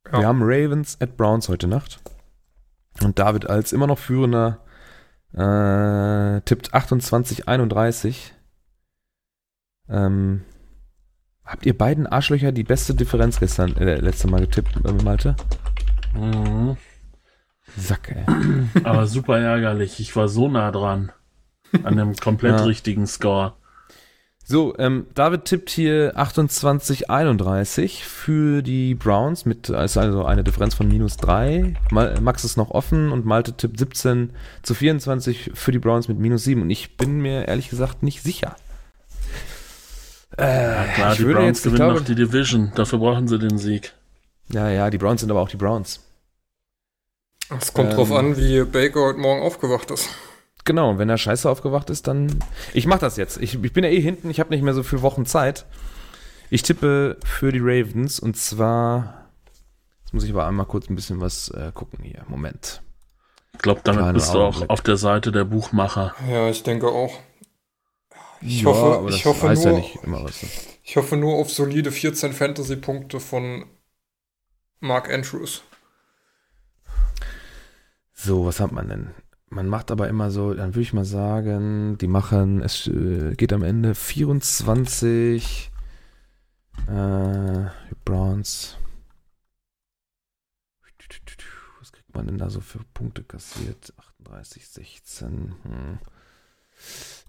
Ja. Wir haben Ravens at Browns heute Nacht. Und David als immer noch führender äh, tippt 28-31. Ähm, habt ihr beiden Arschlöcher die beste Differenz gestern, äh, letzte Mal getippt, äh, Malte? Mhm. Sack, ey. Aber super ärgerlich. Ich war so nah dran. An dem komplett Ja. richtigen Score. So, ähm, David tippt hier 28-31 für die Browns mit ist also eine Differenz von minus 3. Mal, Max ist noch offen und Malte tippt 17 zu 24 für die Browns mit minus 7 und ich bin mir ehrlich gesagt nicht sicher. Äh, Ja, klar, ich die würde Browns jetzt, ich gewinnen glaube, noch die Division. Dafür brauchen sie den Sieg. ja, ja, die Browns sind aber auch die Browns. Es kommt drauf Ähm. an, wie Baker heute Morgen aufgewacht ist. Genau, und wenn er scheiße aufgewacht ist, dann. Ich mach das jetzt. Ich, ich bin ja eh hinten, ich habe nicht mehr so viele Wochen Zeit. Ich tippe für die Ravens und zwar. Jetzt muss ich aber einmal kurz ein bisschen was äh, gucken hier. Moment. Ich glaube, damit Kleiner bist du auch Augenblick. auf der Seite der Buchmacher. Ja, ich denke auch. Ich Ja, hoffe, aber ich das hoffe heißt nur, ja nicht immer was. ne? ich hoffe nur auf solide 14 Fantasy-Punkte von Mark Andrews. So, was hat man denn? Man macht aber immer so, dann würde ich mal sagen, die machen, es äh, geht am Ende 24 äh, Browns. Was kriegt man denn da so für Punkte kassiert? 38, 16. Hm.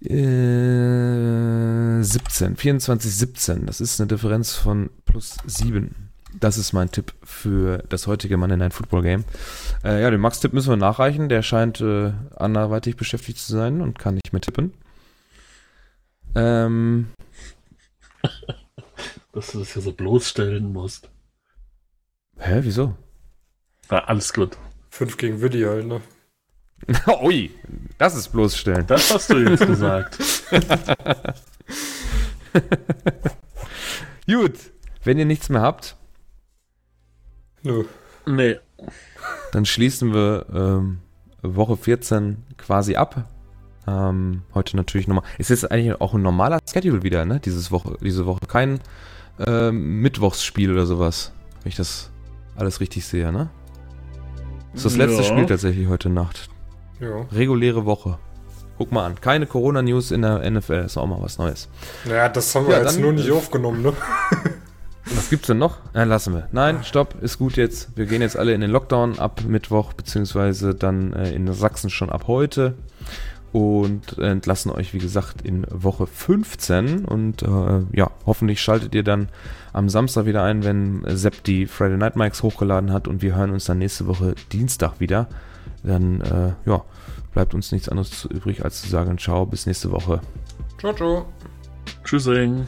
Äh, 17, 24, 17. Das ist eine Differenz von plus 7. Das ist mein Tipp für das heutige Monday Night Football Game. Äh, ja, den Max-Tipp müssen wir nachreichen. Der scheint äh, anderweitig beschäftigt zu sein und kann nicht mehr tippen. Ähm, Dass du das hier so bloßstellen musst. hä, wieso? Ja, alles gut. 5 gegen Willi halt, ne? Ui, das ist bloßstellen. Das hast du jetzt gesagt. Gut, wenn ihr nichts mehr habt, Nö. Nee. dann schließen wir ähm, Woche 14 quasi ab. Ähm, heute natürlich nochmal. Es ist eigentlich auch ein normaler Schedule wieder, ne? Dieses Woche, diese Woche. Kein ähm, Mittwochsspiel oder sowas. Wenn ich das alles richtig sehe, ne? Das ist das letzte Ja. Spiel tatsächlich heute Nacht. Ja. Reguläre Woche. Guck mal an. Keine Corona-News in der NFL. Ist auch mal was Neues. Naja, das haben wir Ja, jetzt nur nicht aufgenommen, ne? Was gibt's denn noch? Nein, lassen wir. Nein, stopp, ist gut jetzt. Wir gehen jetzt alle in den Lockdown ab Mittwoch, beziehungsweise dann äh, in Sachsen schon ab heute. Und entlassen euch, wie gesagt, in Woche 15. Und äh, ja, hoffentlich schaltet ihr dann am Samstag wieder ein, wenn Sepp die Friday Night Mics hochgeladen hat. Und wir hören uns dann nächste Woche Dienstag wieder. Dann, äh, ja, bleibt uns nichts anderes zu- übrig, als zu sagen, ciao, bis nächste Woche. Ciao, ciao. Tschüssing.